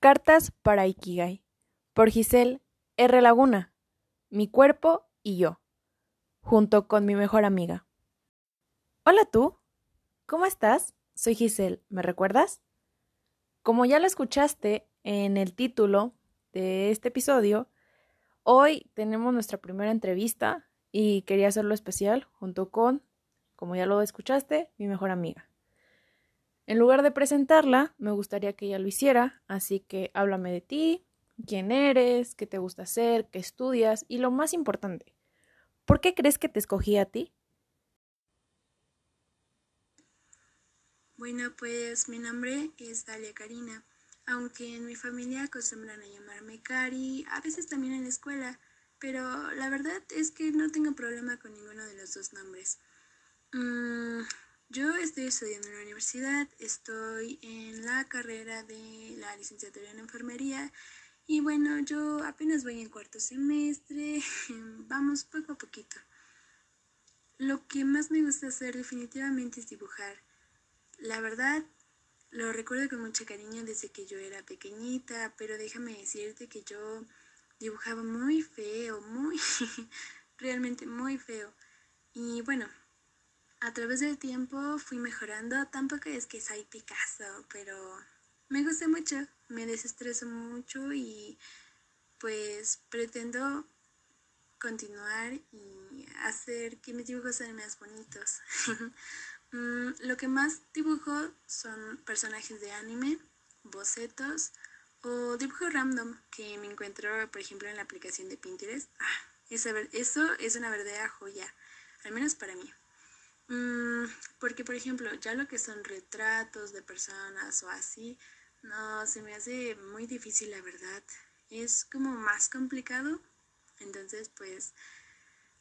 Cartas para Ikigai, por Giselle R. Laguna, mi cuerpo y yo, junto con mi mejor amiga. Hola tú, ¿cómo estás? Soy Giselle, ¿me recuerdas? Como ya lo escuchaste en el título de este episodio, hoy tenemos nuestra primera entrevista y quería hacerlo especial junto con, como ya lo escuchaste, mi mejor amiga. En lugar de presentarla, me gustaría que ella lo hiciera, así que háblame de ti, quién eres, qué te gusta hacer, qué estudias y lo más importante, ¿por qué crees que te escogí a ti? Bueno, pues mi nombre es Dalia Karina, aunque en mi familia acostumbran a llamarme Cari, a veces también en la escuela, pero la verdad es que no tengo problema con ninguno de los dos nombres. Mm, yo estoy estudiando en la universidad, estoy en la carrera de la licenciatura en enfermería y bueno, yo apenas voy en cuarto semestre, vamos poco a poquito. Lo que más me gusta hacer definitivamente es dibujar. La verdad, lo recuerdo con mucho cariño desde que yo era pequeñita, pero déjame decirte que yo dibujaba muy feo, muy, realmente muy feo. Y bueno, a través del tiempo fui mejorando. Tampoco es que soy Picasso, pero me gusta mucho, me desestreso mucho y pues pretendo continuar y hacer que mis dibujos sean más bonitos. Mm, lo que más dibujo son personajes de anime, bocetos o dibujo random que me encuentro, por ejemplo, en la aplicación de Pinterest. Ah, eso es una verdadera joya, al menos para mí. Mm, porque, por ejemplo, ya lo que son retratos de personas o así, no, se me hace muy difícil, la verdad. Es como más complicado. Entonces, pues,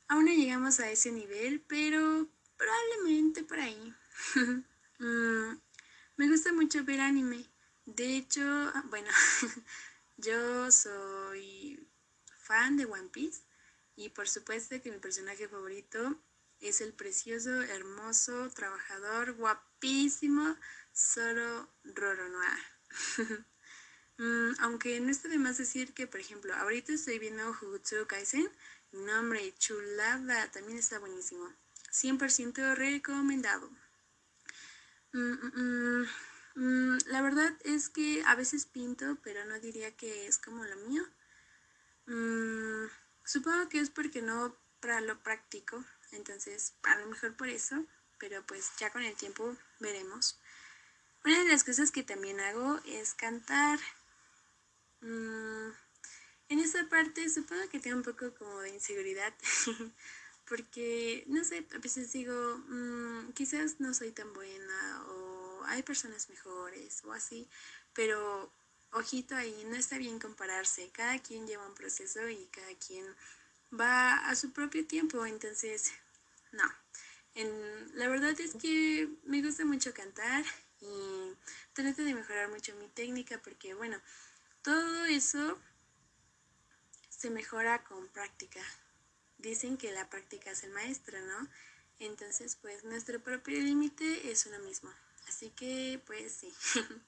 aún no llegamos a ese nivel, pero probablemente por ahí. Mm, me gusta mucho ver anime. De hecho, ah, bueno, yo soy fan de One Piece y por supuesto que mi personaje favorito es el precioso, hermoso, trabajador, guapísimo Zoro Roronoa. mm, aunque no está de más decir que, por ejemplo, ahorita estoy viendo Jujutsu Kaisen. Nombre, chulada, también está buenísimo. 100% recomendado. Mm, mm, la verdad es que a veces pinto, pero no diría que es como lo mío. supongo que es porque no para lo práctico. Entonces, a lo mejor por eso, pero pues ya con el tiempo veremos. Una de las cosas que también hago es cantar. Mm, en esa parte supongo que tengo un poco como de inseguridad, porque no sé, a veces digo, mm, quizás no soy tan buena o hay personas mejores o así, pero ojito ahí, no está bien compararse, cada quien lleva un proceso y cada quien va a su propio tiempo, entonces, no. La verdad es que me gusta mucho cantar y trato de mejorar mucho mi técnica porque, bueno, todo eso se mejora con práctica. Dicen que la práctica es el maestro, ¿no? Entonces, pues nuestro propio límite es uno mismo. Así que, pues sí.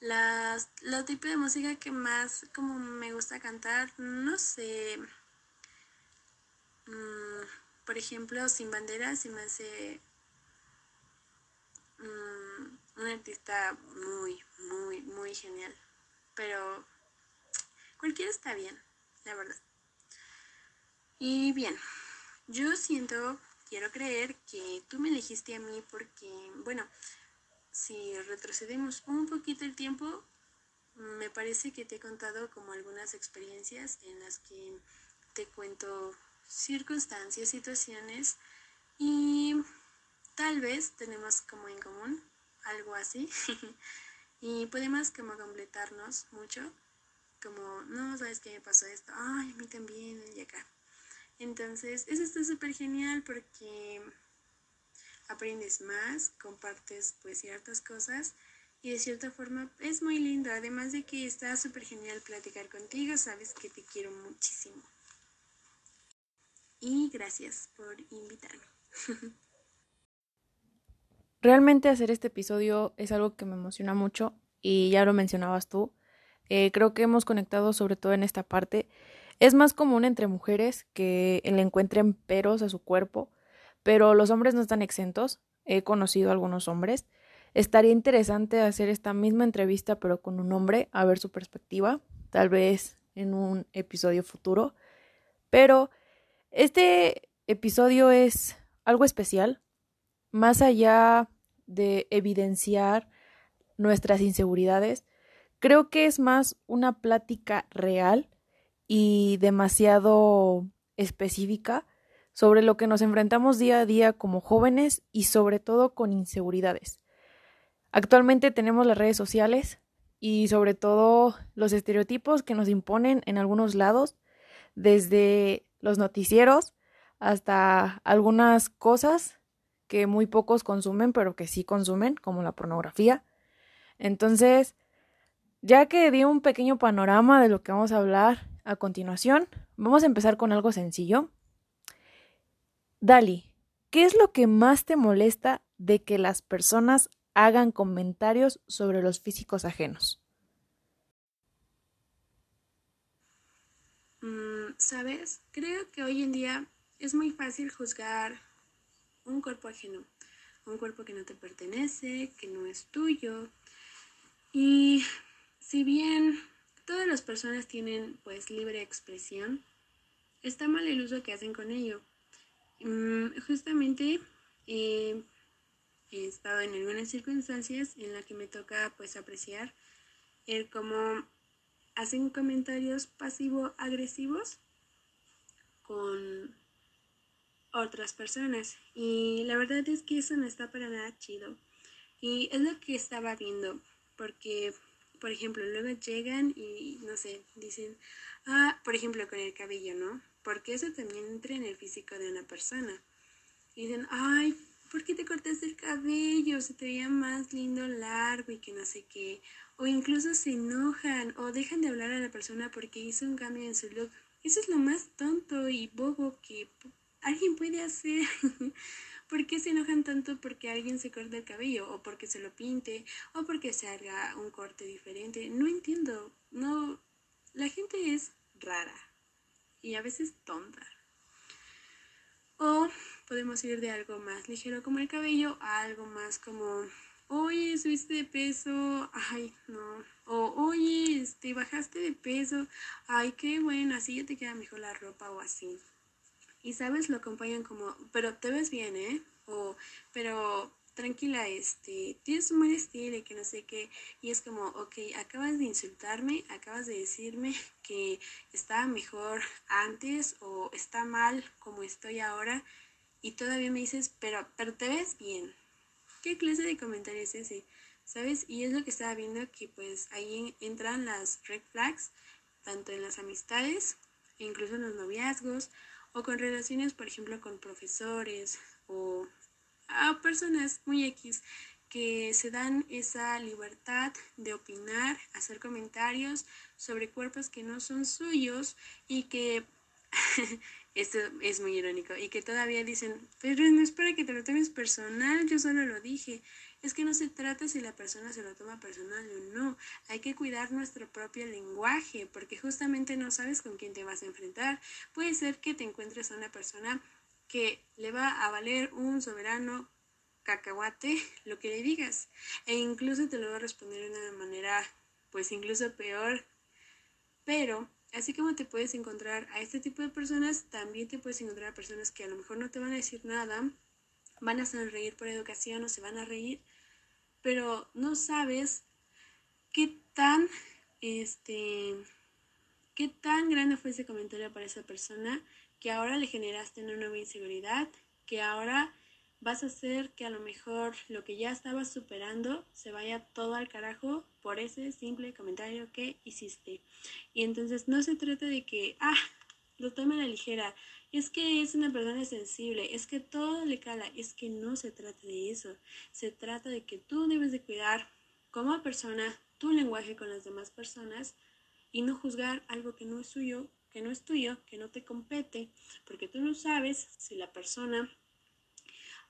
Las, la tipo de música que más como me gusta cantar, no sé, Mm, por ejemplo, Sin Bandera se me hace mm, un artista muy, muy, muy genial. Pero cualquiera está bien, la verdad. Y bien, yo siento, quiero creer que tú me elegiste a mí porque, bueno, si retrocedemos un poquito el tiempo, me parece que te he contado como algunas experiencias en las que te cuento circunstancias, situaciones y tal vez tenemos como en común algo así y podemos como completarnos mucho como no sabes qué me pasó esto. Ay a mí también y acá entonces eso está súper genial porque aprendes más compartes pues ciertas cosas y de cierta forma es muy lindo. Además de que está súper genial platicar contigo sabes que te quiero muchísimo y gracias por invitarme. Realmente hacer este episodio es algo que me emociona mucho y ya lo mencionabas tú. Eh, creo que hemos conectado sobre todo en esta parte. Es más común entre mujeres que le encuentren peros a su cuerpo, pero los hombres no están exentos. He conocido a algunos hombres. Estaría interesante hacer esta misma entrevista, pero con un hombre, a ver su perspectiva, tal vez en un episodio futuro. Pero este episodio es algo especial, más allá de evidenciar nuestras inseguridades, creo que es más una plática real y demasiado específica sobre lo que nos enfrentamos día a día como jóvenes y sobre todo con inseguridades. Actualmente tenemos las redes sociales y sobre todo los estereotipos que nos imponen en algunos lados, desde los noticieros hasta algunas cosas que muy pocos consumen, pero que sí consumen, como la pornografía. Entonces, ya que di un pequeño panorama de lo que vamos a hablar a continuación, vamos a empezar con algo sencillo. Dali, ¿qué es lo que más te molesta de que las personas hagan comentarios sobre los físicos ajenos? Mm, Sabes, creo que hoy en día es muy fácil juzgar un cuerpo ajeno, un cuerpo que no te pertenece, que no es tuyo. Y si bien todas las personas tienen pues libre expresión, está mal el uso que hacen con ello. Mm, justamente he estado en algunas circunstancias en las que me toca pues apreciar el cómo hacen comentarios pasivo-agresivos con otras personas. Y la verdad es que eso no está para nada chido. Y es lo que estaba viendo, porque, por ejemplo, luego llegan y, no sé, dicen, ah, por ejemplo, con el cabello, ¿no? Porque eso también entra en el físico de una persona. Y dicen, ay, ¿por qué te cortaste el cabello? Se te veía más lindo largo y que no sé qué. O incluso se enojan o dejan de hablar a la persona porque hizo un cambio en su look. Eso es lo más tonto y bobo que alguien puede hacer. ¿Por qué se enojan tanto porque alguien se corte el cabello o porque se lo pinte o porque se haga un corte diferente? No entiendo. No, la gente es rara y a veces tonta. O podemos ir de algo más ligero como el cabello a algo más como, oye, subiste de peso, ay, no. O, oye, este, bajaste de peso, ay, qué bueno, así ya te queda mejor la ropa o así y sabes lo acompañan como, pero te ves bien, ¿eh? O, pero tranquila, este, tienes un buen estilo y que no sé qué, y es como, ok, acabas de insultarme, acabas de decirme que estaba mejor antes o está mal como estoy ahora, y todavía me dices, pero, pero te ves bien. ¿Qué clase de comentario es ese? ¿Sabes? Y es lo que estaba viendo que pues ahí entran las red flags, tanto en las amistades, incluso en los noviazgos, o con relaciones, por ejemplo, con profesores o a personas muy X que se dan esa libertad de opinar, hacer comentarios sobre cuerpos que no son suyos y que esto es muy irónico y que todavía dicen, pero no es para que te lo tomes personal, yo solo lo dije. Es que no se trata si la persona se lo toma personal o no. Hay que cuidar nuestro propio lenguaje porque justamente no sabes con quién te vas a enfrentar. Puede ser que te encuentres a una persona que le va a valer un soberano cacahuate lo que le digas e incluso te lo va a responder de una manera pues incluso peor. Pero así como te puedes encontrar a este tipo de personas, también te puedes encontrar a personas que a lo mejor no te van a decir nada, van a sonreír por educación o se van a reír, pero no sabes qué tan, este, qué tan grande fue ese comentario para esa persona que ahora le generaste una nueva inseguridad, que ahora vas a hacer que a lo mejor lo que ya estabas superando se vaya todo al carajo por ese simple comentario que hiciste. Y entonces no se trata de que, ah, lo tome a la ligera, es que es una persona sensible, es que todo le cala, es que no se trata de eso, se trata de que tú debes de cuidar como persona tu lenguaje con las demás personas y no juzgar algo que no es suyo, que no es tuyo, que no te compete, porque tú no sabes si la persona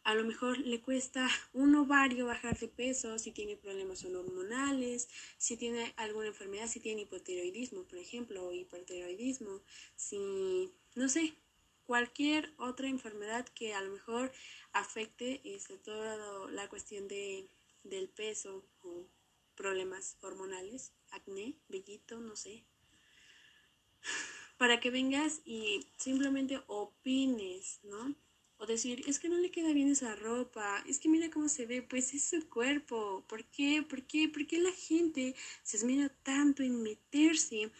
a lo mejor le cuesta un ovario bajar de peso, si tiene problemas hormonales, si tiene alguna enfermedad, si tiene hipotiroidismo, por ejemplo, o hipertiroidismo, si, no sé, cualquier otra enfermedad que a lo mejor afecte este, toda la cuestión de, del peso o problemas hormonales, acné, vellito, no sé. Para que vengas y simplemente opines, ¿no? O decir, es que no le queda bien esa ropa, es que mira cómo se ve, pues es su cuerpo. ¿Por qué? ¿Por qué? ¿Por qué la gente se esmera tanto en meterse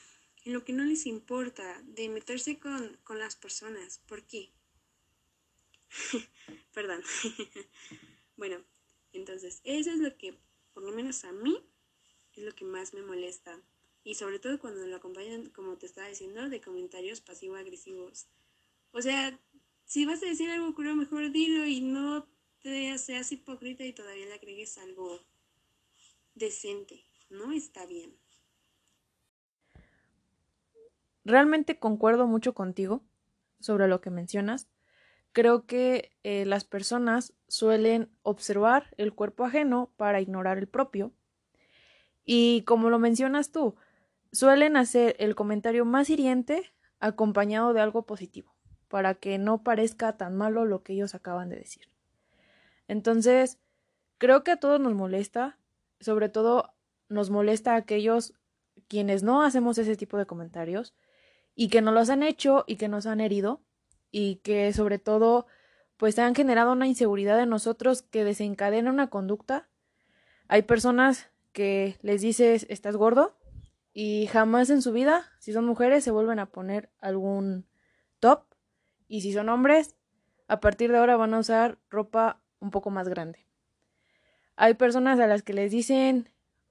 en lo que no les importa, de meterse con, con las personas? ¿Por qué? Perdón. bueno, entonces, eso es lo que, por lo menos a mí, es lo que más me molesta. Y sobre todo cuando lo acompañan, como te estaba diciendo, de comentarios pasivo-agresivos. O sea, si vas a decir algo cruel, mejor dilo y no te seas hipócrita y todavía le agregues algo decente. No está bien. Realmente concuerdo mucho contigo sobre lo que mencionas. Creo que eh, las personas suelen observar el cuerpo ajeno para ignorar el propio. Y como lo mencionas tú, suelen hacer el comentario más hiriente acompañado de algo positivo para que no parezca tan malo lo que ellos acaban de decir. Entonces, creo que a todos nos molesta, sobre todo nos molesta a aquellos quienes no hacemos ese tipo de comentarios y que no los han hecho y que nos han herido y que sobre todo pues han generado una inseguridad en nosotros que desencadena una conducta. Hay personas que les dices estás gordo y jamás en su vida, si son mujeres, se vuelven a poner algún top y si son hombres, a partir de ahora van a usar ropa un poco más grande. Hay personas a las que les dicen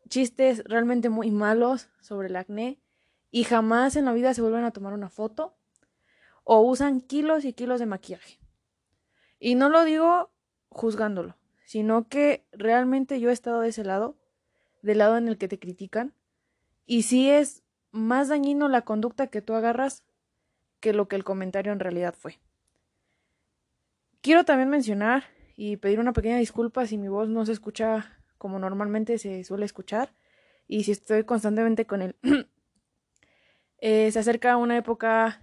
chistes realmente muy malos sobre el acné y jamás en la vida se vuelven a tomar una foto o usan kilos y kilos de maquillaje. Y no lo digo juzgándolo, sino que realmente yo he estado de ese lado, del lado en el que te critican, y si es más dañino la conducta que tú agarras que lo que el comentario en realidad fue. Quiero también mencionar y pedir una pequeña disculpa si mi voz no se escucha como normalmente se suele escuchar y si estoy constantemente con él. Eh, se acerca una época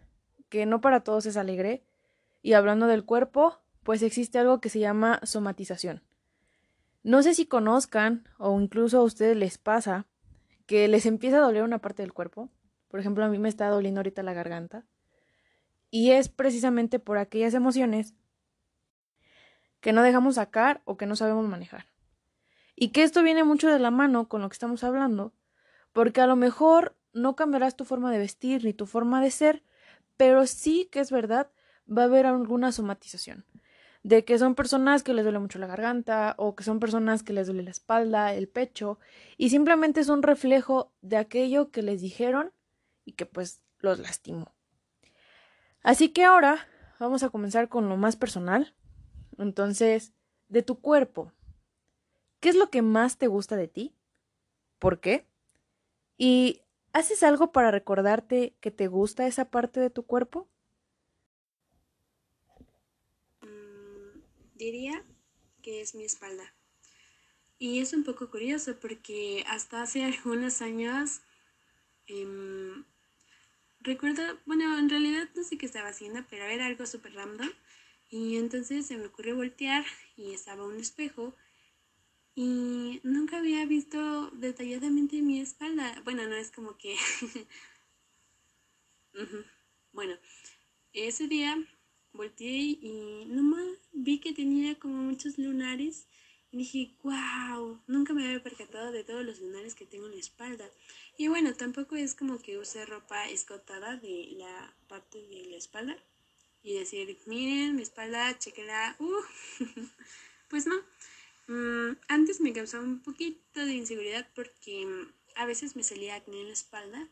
que no para todos es alegre y hablando del cuerpo, pues existe algo que se llama somatización. No sé si conozcan o incluso a ustedes les pasa que les empieza a doler una parte del cuerpo. Por ejemplo, a mí me está doliendo ahorita la garganta. Y es precisamente por aquellas emociones que no dejamos sacar o que no sabemos manejar. Y que esto viene mucho de la mano con lo que estamos hablando, porque a lo mejor no cambiarás tu forma de vestir ni tu forma de ser, pero sí que es verdad, va a haber alguna somatización. De que son personas que les duele mucho la garganta o que son personas que les duele la espalda, el pecho, y simplemente es un reflejo de aquello que les dijeron y que pues los lastimó. Así que ahora vamos a comenzar con lo más personal. Entonces, de tu cuerpo. ¿Qué es lo que más te gusta de ti? ¿Por qué? ¿Y haces algo para recordarte que te gusta esa parte de tu cuerpo? Mm, diría que es mi espalda. Y es un poco curioso porque hasta hace algunos años em, recuerdo, bueno, en realidad no sé qué estaba haciendo, pero era algo súper random. Y entonces se me ocurrió voltear y estaba un espejo y nunca había visto detalladamente mi espalda. Bueno, no es como que... bueno, ese día volteé y nomás vi que tenía como muchos lunares y dije, wow, nunca me había percatado de todos los lunares que tengo en la espalda. Y bueno, tampoco es como que use ropa escotada de la parte de la espalda y decir, miren mi espalda, chequenla, uh. pues no. Mm, antes me causaba un poquito de inseguridad porque a veces me salía acné en la espalda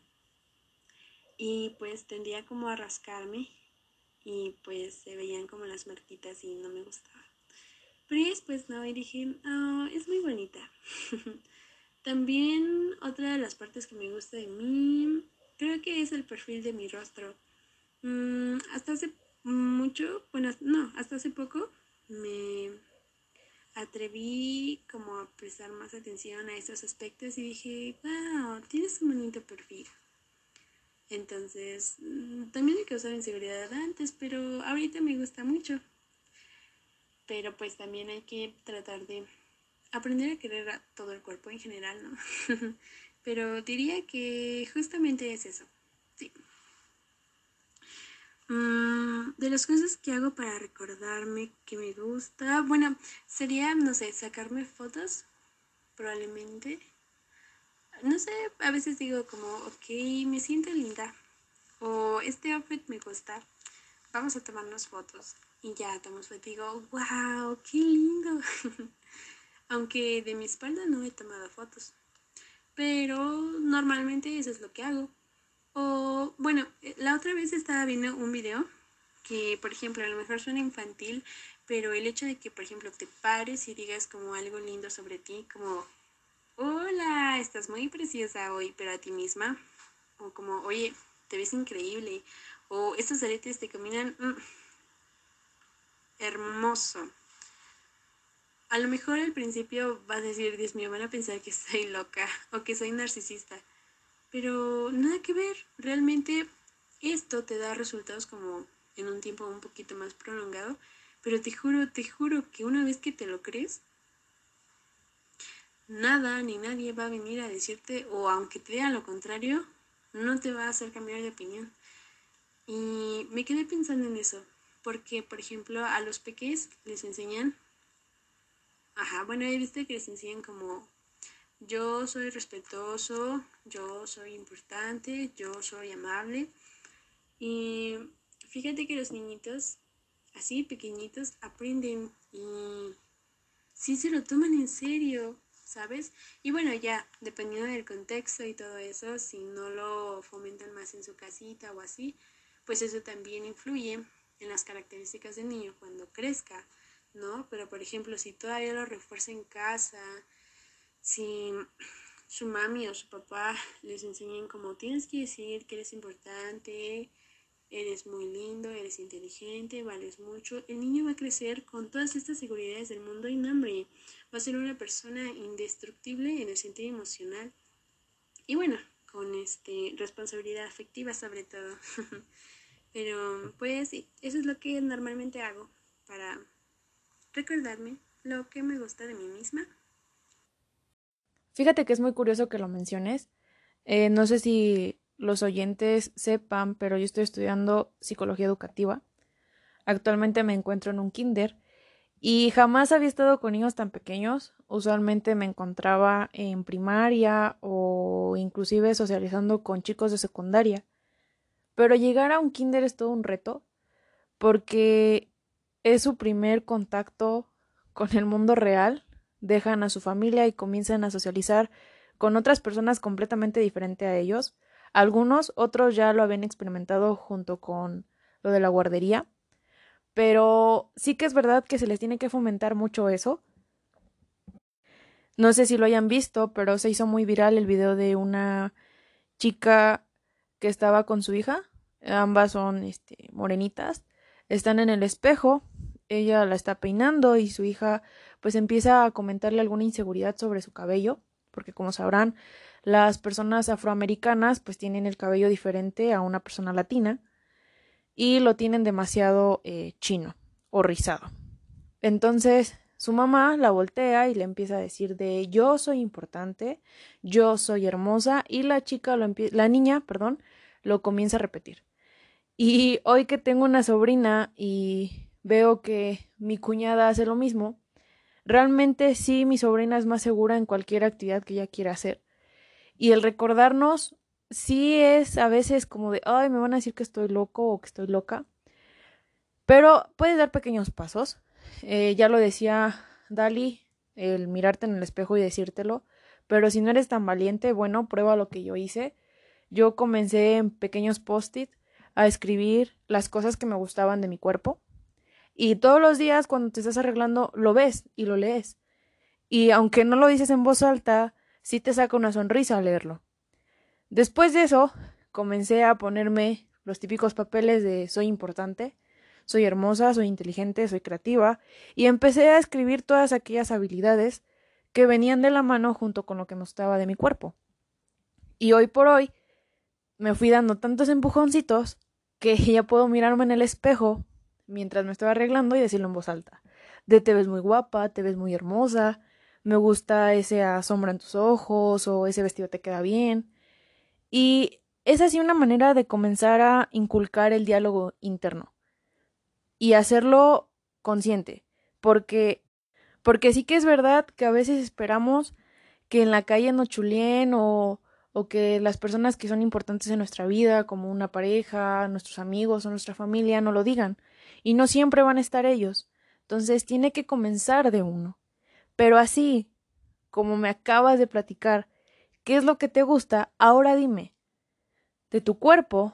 y pues tendía como a rascarme y pues se veían como las marquitas y no me gustaba. Pero después no, y dije, oh, es muy bonita. También otra de las partes que me gusta de mí, creo que es el perfil de mi rostro. Mm, hasta hace mucho, bueno, no, hasta hace poco me atreví como a prestar más atención a estos aspectos y dije, wow, tienes un bonito perfil. Entonces, mm, también me causaba inseguridad antes, pero ahorita me gusta mucho. Pero pues también hay que tratar de aprender a querer a todo el cuerpo en general, ¿no? pero diría que justamente es eso. Sí. Mm, de las cosas que hago para recordarme que me gusta, bueno, sería, no sé, sacarme fotos, probablemente. No sé, a veces digo como, ok, me siento linda, o este outfit me gusta, vamos a tomarnos fotos. Y ya tomamos fotos y digo, wow, qué lindo. Aunque de mi espalda no he tomado fotos. Pero normalmente eso es lo que hago. O bueno, eh, la otra vez estaba viendo un video que, por ejemplo, a lo mejor suena infantil, pero el hecho de que, por ejemplo, te pares y digas como algo lindo sobre ti, como, hola, estás muy preciosa hoy, pero a ti misma, o como, oye, te ves increíble, o estos aretes te combinan mm, hermoso. A lo mejor al principio vas a decir, Dios mío, van a pensar que soy loca o que soy narcisista. Pero nada que ver, realmente esto te da resultados como en un tiempo un poquito más prolongado, pero te juro, te juro que una vez que te lo crees, nada ni nadie va a venir a decirte, o aunque te diga lo contrario, no te va a hacer cambiar de opinión. Y me quedé pensando en eso, porque por ejemplo a los peques les enseñan, ajá, bueno, he visto que les enseñan como yo soy respetuoso, yo soy importante, yo soy amable. Y fíjate que los niñitos, así pequeñitos, aprenden y sí se lo toman en serio, ¿sabes? Y bueno, ya, dependiendo del contexto y todo eso, si no lo fomentan más en su casita o así, pues eso también influye en las características del niño cuando crezca, ¿no? Pero por ejemplo, si todavía lo refuerza en casa, si su mami o su papá les enseñan como tienes que decir que eres importante, eres muy lindo, eres inteligente, vales mucho, el niño va a crecer con todas estas seguridades del mundo y nombre, va a ser una persona indestructible en el sentido emocional y bueno, con este responsabilidad afectiva sobre todo. Pero pues sí, eso es lo que normalmente hago para recordarme lo que me gusta de mí misma Fíjate que es muy curioso que lo menciones. Eh, no sé si los oyentes sepan, pero yo estoy estudiando psicología educativa. Actualmente me encuentro en un kinder y jamás había estado con niños tan pequeños. Usualmente me encontraba en primaria o inclusive socializando con chicos de secundaria. Pero llegar a un kinder es todo un reto porque es su primer contacto con el mundo real dejan a su familia y comienzan a socializar con otras personas completamente diferentes a ellos. Algunos, otros ya lo habían experimentado junto con lo de la guardería. Pero sí que es verdad que se les tiene que fomentar mucho eso. No sé si lo hayan visto, pero se hizo muy viral el video de una chica que estaba con su hija. Ambas son este, morenitas. Están en el espejo. Ella la está peinando y su hija pues empieza a comentarle alguna inseguridad sobre su cabello, porque como sabrán, las personas afroamericanas pues tienen el cabello diferente a una persona latina y lo tienen demasiado eh, chino o rizado. Entonces su mamá la voltea y le empieza a decir de yo soy importante, yo soy hermosa y la chica lo la niña, perdón, lo comienza a repetir. Y hoy que tengo una sobrina y veo que mi cuñada hace lo mismo, Realmente sí, mi sobrina es más segura en cualquier actividad que ella quiera hacer. Y el recordarnos sí es a veces como de, ay, me van a decir que estoy loco o que estoy loca. Pero puedes dar pequeños pasos. Eh, ya lo decía Dali, el mirarte en el espejo y decírtelo. Pero si no eres tan valiente, bueno, prueba lo que yo hice. Yo comencé en pequeños post-it a escribir las cosas que me gustaban de mi cuerpo. Y todos los días cuando te estás arreglando lo ves y lo lees. Y aunque no lo dices en voz alta, sí te saca una sonrisa al leerlo. Después de eso, comencé a ponerme los típicos papeles de soy importante, soy hermosa, soy inteligente, soy creativa, y empecé a escribir todas aquellas habilidades que venían de la mano junto con lo que me gustaba de mi cuerpo. Y hoy por hoy me fui dando tantos empujoncitos que ya puedo mirarme en el espejo mientras me estoy arreglando y decirlo en voz alta. De te ves muy guapa, te ves muy hermosa, me gusta esa sombra en tus ojos o ese vestido te queda bien. Y es así una manera de comenzar a inculcar el diálogo interno y hacerlo consciente, porque porque sí que es verdad que a veces esperamos que en la calle nos chulien o, o que las personas que son importantes en nuestra vida, como una pareja, nuestros amigos o nuestra familia, no lo digan. Y no siempre van a estar ellos. Entonces tiene que comenzar de uno. Pero así, como me acabas de platicar, ¿qué es lo que te gusta? Ahora dime, de tu cuerpo,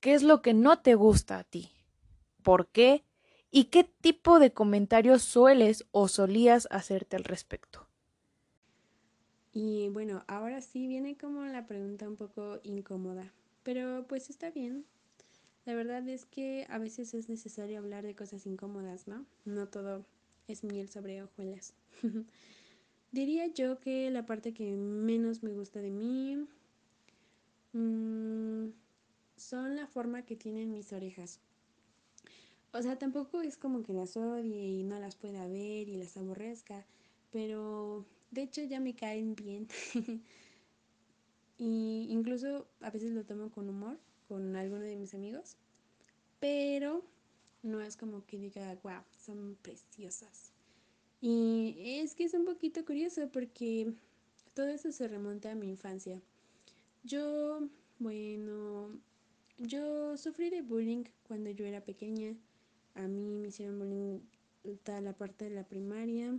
¿qué es lo que no te gusta a ti? ¿Por qué? ¿Y qué tipo de comentarios sueles o solías hacerte al respecto? Y bueno, ahora sí viene como la pregunta un poco incómoda, pero pues está bien. La verdad es que a veces es necesario hablar de cosas incómodas, ¿no? No todo es miel sobre hojuelas. Diría yo que la parte que menos me gusta de mí mmm, son la forma que tienen mis orejas. O sea, tampoco es como que las odie y no las pueda ver y las aborrezca, pero de hecho ya me caen bien. y incluso a veces lo tomo con humor con alguno de mis amigos, pero no es como que diga, wow, son preciosas. Y es que es un poquito curioso porque todo eso se remonta a mi infancia. Yo, bueno, yo sufrí de bullying cuando yo era pequeña. A mí me hicieron bullying toda la parte de la primaria.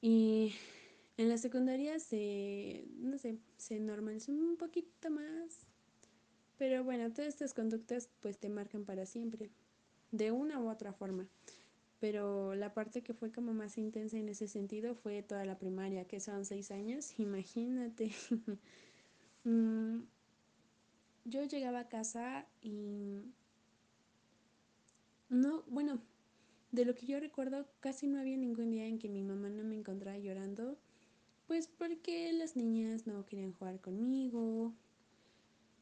Y en la secundaria se, no sé, se normalizó un poquito más. Pero bueno, todas estas conductas pues te marcan para siempre, de una u otra forma. Pero la parte que fue como más intensa en ese sentido fue toda la primaria, que son seis años, imagínate. Mm, yo llegaba a casa y no, bueno, de lo que yo recuerdo, casi no había ningún día en que mi mamá no me encontrara llorando, pues porque las niñas no querían jugar conmigo.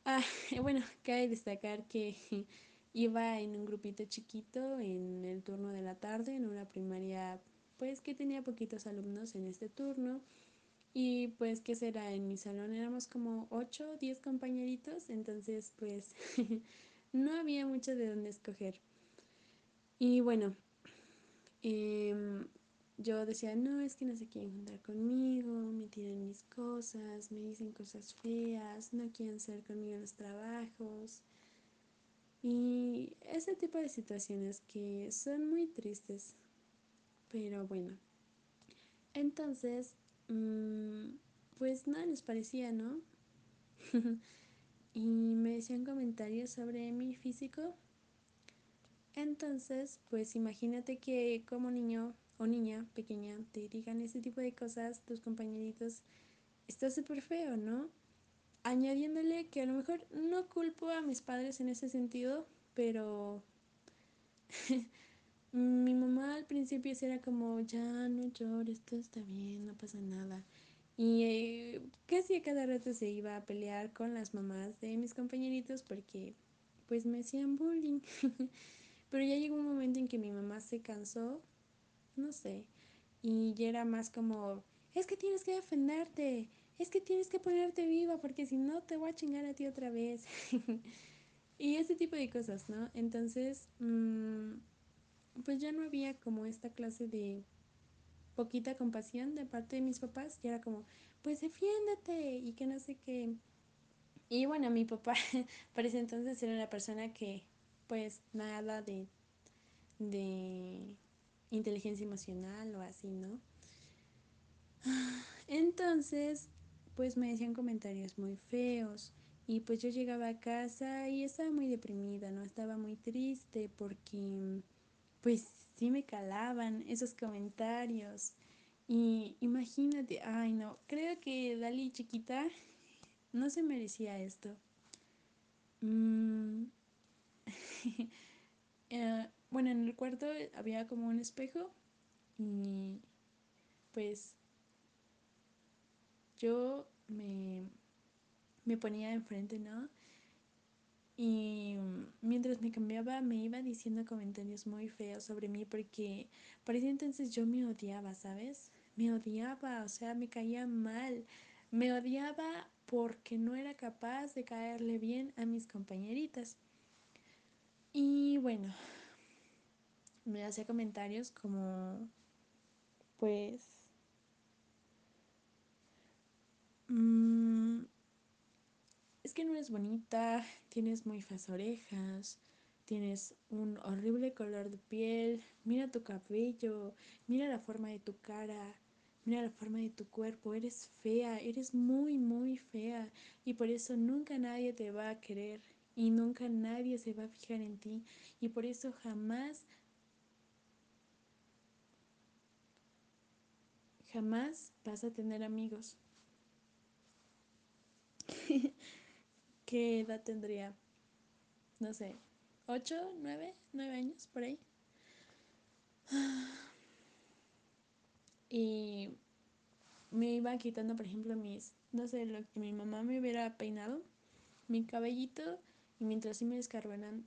Ah, bueno, cabe destacar que iba en un grupito chiquito en el turno de la tarde, en una primaria, pues que tenía poquitos alumnos en este turno. Y pues, ¿qué será? En mi salón éramos como 8 o 10 compañeritos, entonces pues no había mucho de dónde escoger. Y bueno, em, yo decía, no, es que no se quieren juntar conmigo, me tiran mis cosas, me dicen cosas feas, no quieren ser conmigo en los trabajos. Y ese tipo de situaciones que son muy tristes. Pero bueno. Entonces, mmm, pues nada les parecía, ¿no? y me decían comentarios sobre mi físico entonces, pues imagínate que como niño o niña pequeña te digan ese tipo de cosas, tus compañeritos, está súper feo, ¿no? Añadiéndole que a lo mejor no culpo a mis padres en ese sentido, pero mi mamá al principio era como, ya no llores, todo está bien, no pasa nada. Y eh, casi a cada rato se iba a pelear con las mamás de mis compañeritos porque pues me hacían bullying. Pero ya llegó un momento en que mi mamá se cansó, no sé, y ya era más como, es que tienes que defenderte, es que tienes que ponerte viva porque si no te voy a chingar a ti otra vez. y ese tipo de cosas, ¿no? Entonces, mmm, pues ya no había como esta clase de poquita compasión de parte de mis papás, y era como, pues defiéndete y que no sé qué. Y bueno, mi papá parece entonces era una persona que pues nada de, de inteligencia emocional o así, ¿no? Entonces, pues me decían comentarios muy feos y pues yo llegaba a casa y estaba muy deprimida, ¿no? Estaba muy triste porque pues sí me calaban esos comentarios. Y imagínate, ay no, creo que Dali chiquita no se merecía esto. Mm, bueno, en el cuarto había como un espejo y pues yo me, me ponía enfrente, ¿no? Y mientras me cambiaba me iba diciendo comentarios muy feos sobre mí porque por ese entonces yo me odiaba, ¿sabes? Me odiaba, o sea, me caía mal. Me odiaba porque no era capaz de caerle bien a mis compañeritas. Y bueno, me hacía comentarios como, pues, mmm, es que no eres bonita, tienes muy feas orejas, tienes un horrible color de piel, mira tu cabello, mira la forma de tu cara, mira la forma de tu cuerpo, eres fea, eres muy, muy fea y por eso nunca nadie te va a querer y nunca nadie se va a fijar en ti y por eso jamás jamás vas a tener amigos. ¿Qué edad tendría? No sé, ¿ocho, nueve, nueve años por ahí? Y me iba quitando, por ejemplo, mis, no sé, lo que mi mamá me hubiera peinado, mi cabellito, y mientras me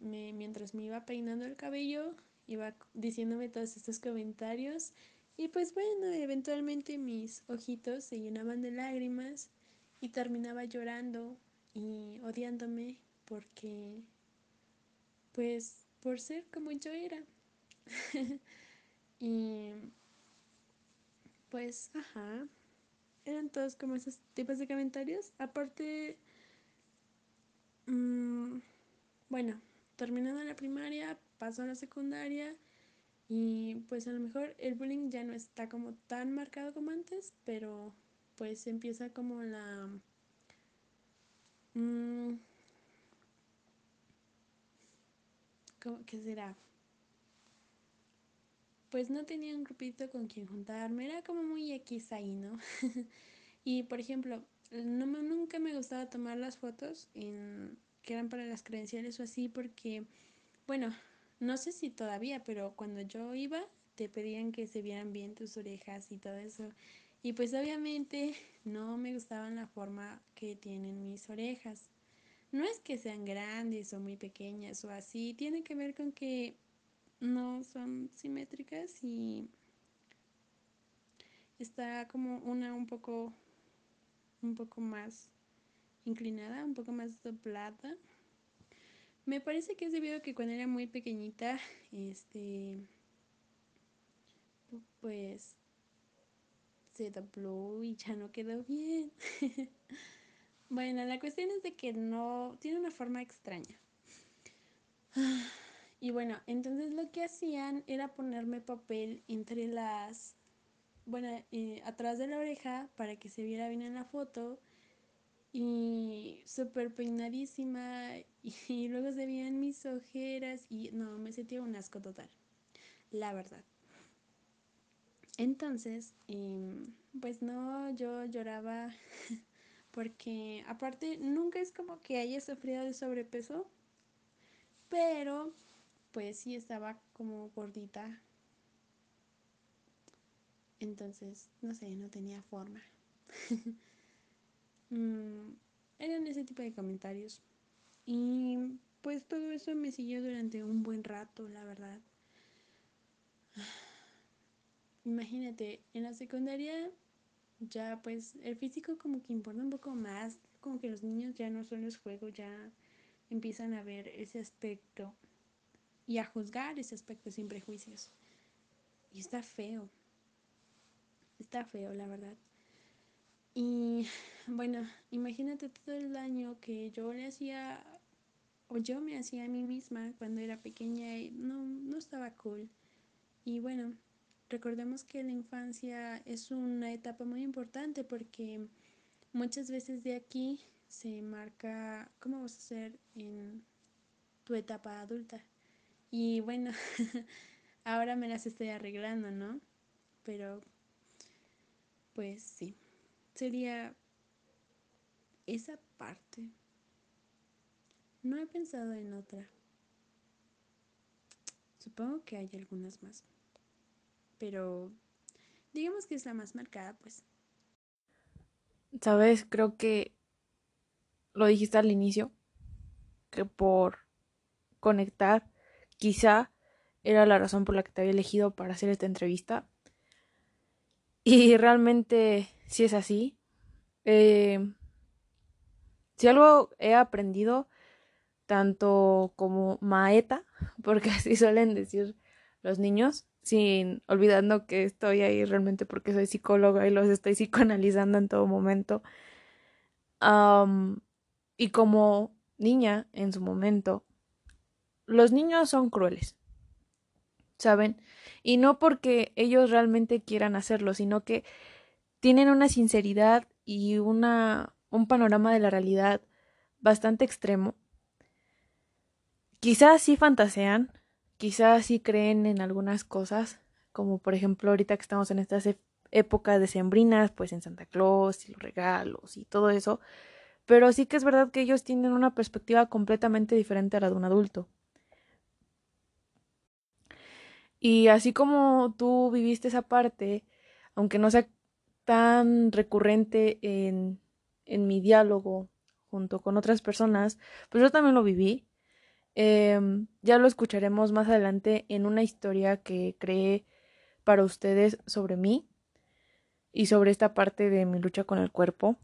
me, mientras me iba peinando el cabello, iba diciéndome todos estos comentarios. Y pues bueno, eventualmente mis ojitos se llenaban de lágrimas y terminaba llorando y odiándome porque, pues, por ser como yo era. y, pues, ajá, eran todos como esos tipos de comentarios. Aparte, mmm, bueno, terminando la primaria, paso a la secundaria. Y pues a lo mejor el bullying ya no está como tan marcado como antes, pero pues empieza como la Mm, ¿Qué será? Pues no tenía un grupito con quien juntarme, era como muy X ahí, ¿no? y por ejemplo, no nunca me gustaba tomar las fotos en, que eran para las credenciales o así, porque, bueno, no sé si todavía, pero cuando yo iba, te pedían que se vieran bien tus orejas y todo eso. Y pues obviamente no me gustaban la forma que tienen mis orejas. No es que sean grandes o muy pequeñas o así, tiene que ver con que no son simétricas y está como una un poco un poco más inclinada, un poco más doblada. Me parece que es debido a que cuando era muy pequeñita, este pues se dobló y ya no quedó bien. Bueno, la cuestión es de que no tiene una forma extraña. Y bueno, entonces lo que hacían era ponerme papel entre las, bueno, eh, atrás de la oreja para que se viera bien en la foto y súper peinadísima y, luego se veían mis ojeras y no, me sentía un asco total, la verdad. Entonces, em, pues no, yo lloraba porque aparte nunca es como que haya sufrido de sobrepeso, pero pues sí estaba como gordita. Entonces, no sé, no tenía forma. mm, eran ese tipo de comentarios. Y pues todo eso me siguió durante un buen rato, la verdad. Imagínate, en la secundaria ya pues el físico como que importa un poco más, como que los niños ya no son los juegos, ya empiezan a ver ese aspecto y a juzgar ese aspecto sin prejuicios. Y está feo, está feo la verdad. Y bueno, imagínate todo el daño que yo le hacía o yo me hacía a mí misma cuando era pequeña y no, no estaba cool. Y bueno, recordemos que la infancia es una etapa muy importante porque muchas veces de aquí se marca cómo vas a ser en tu etapa adulta. Y bueno, ahora me las estoy arreglando, ¿no? Pero, pues sí, sería esa parte. No he pensado en otra. Supongo que hay algunas más. Pero digamos que es la más marcada, pues. Sabes, creo que lo dijiste al inicio, que por conectar quizá era la razón por la que te había elegido para hacer esta entrevista. Y realmente si es así. Eh, si algo he aprendido, tanto como maeta, porque así suelen decir los niños, sin olvidando que estoy ahí realmente porque soy psicóloga y los estoy psicoanalizando en todo momento. y como niña en su momento, los niños son crueles, ¿saben? Y no porque ellos realmente quieran hacerlo, sino que tienen una sinceridad y una, un panorama de la realidad bastante extremo. Quizás sí fantasean, quizás sí creen en algunas cosas, como por ejemplo ahorita que estamos en estas épocas decembrinas, pues en Santa Claus y los regalos y todo eso, pero sí que es verdad que ellos tienen una perspectiva completamente diferente a la de un adulto. Y así como tú viviste esa parte, aunque no sea tan recurrente en, en mi diálogo junto con otras personas, pues yo también lo viví. Em, ya lo escucharemos más adelante en una historia que creé para ustedes sobre mí y sobre esta parte de mi lucha con el cuerpo.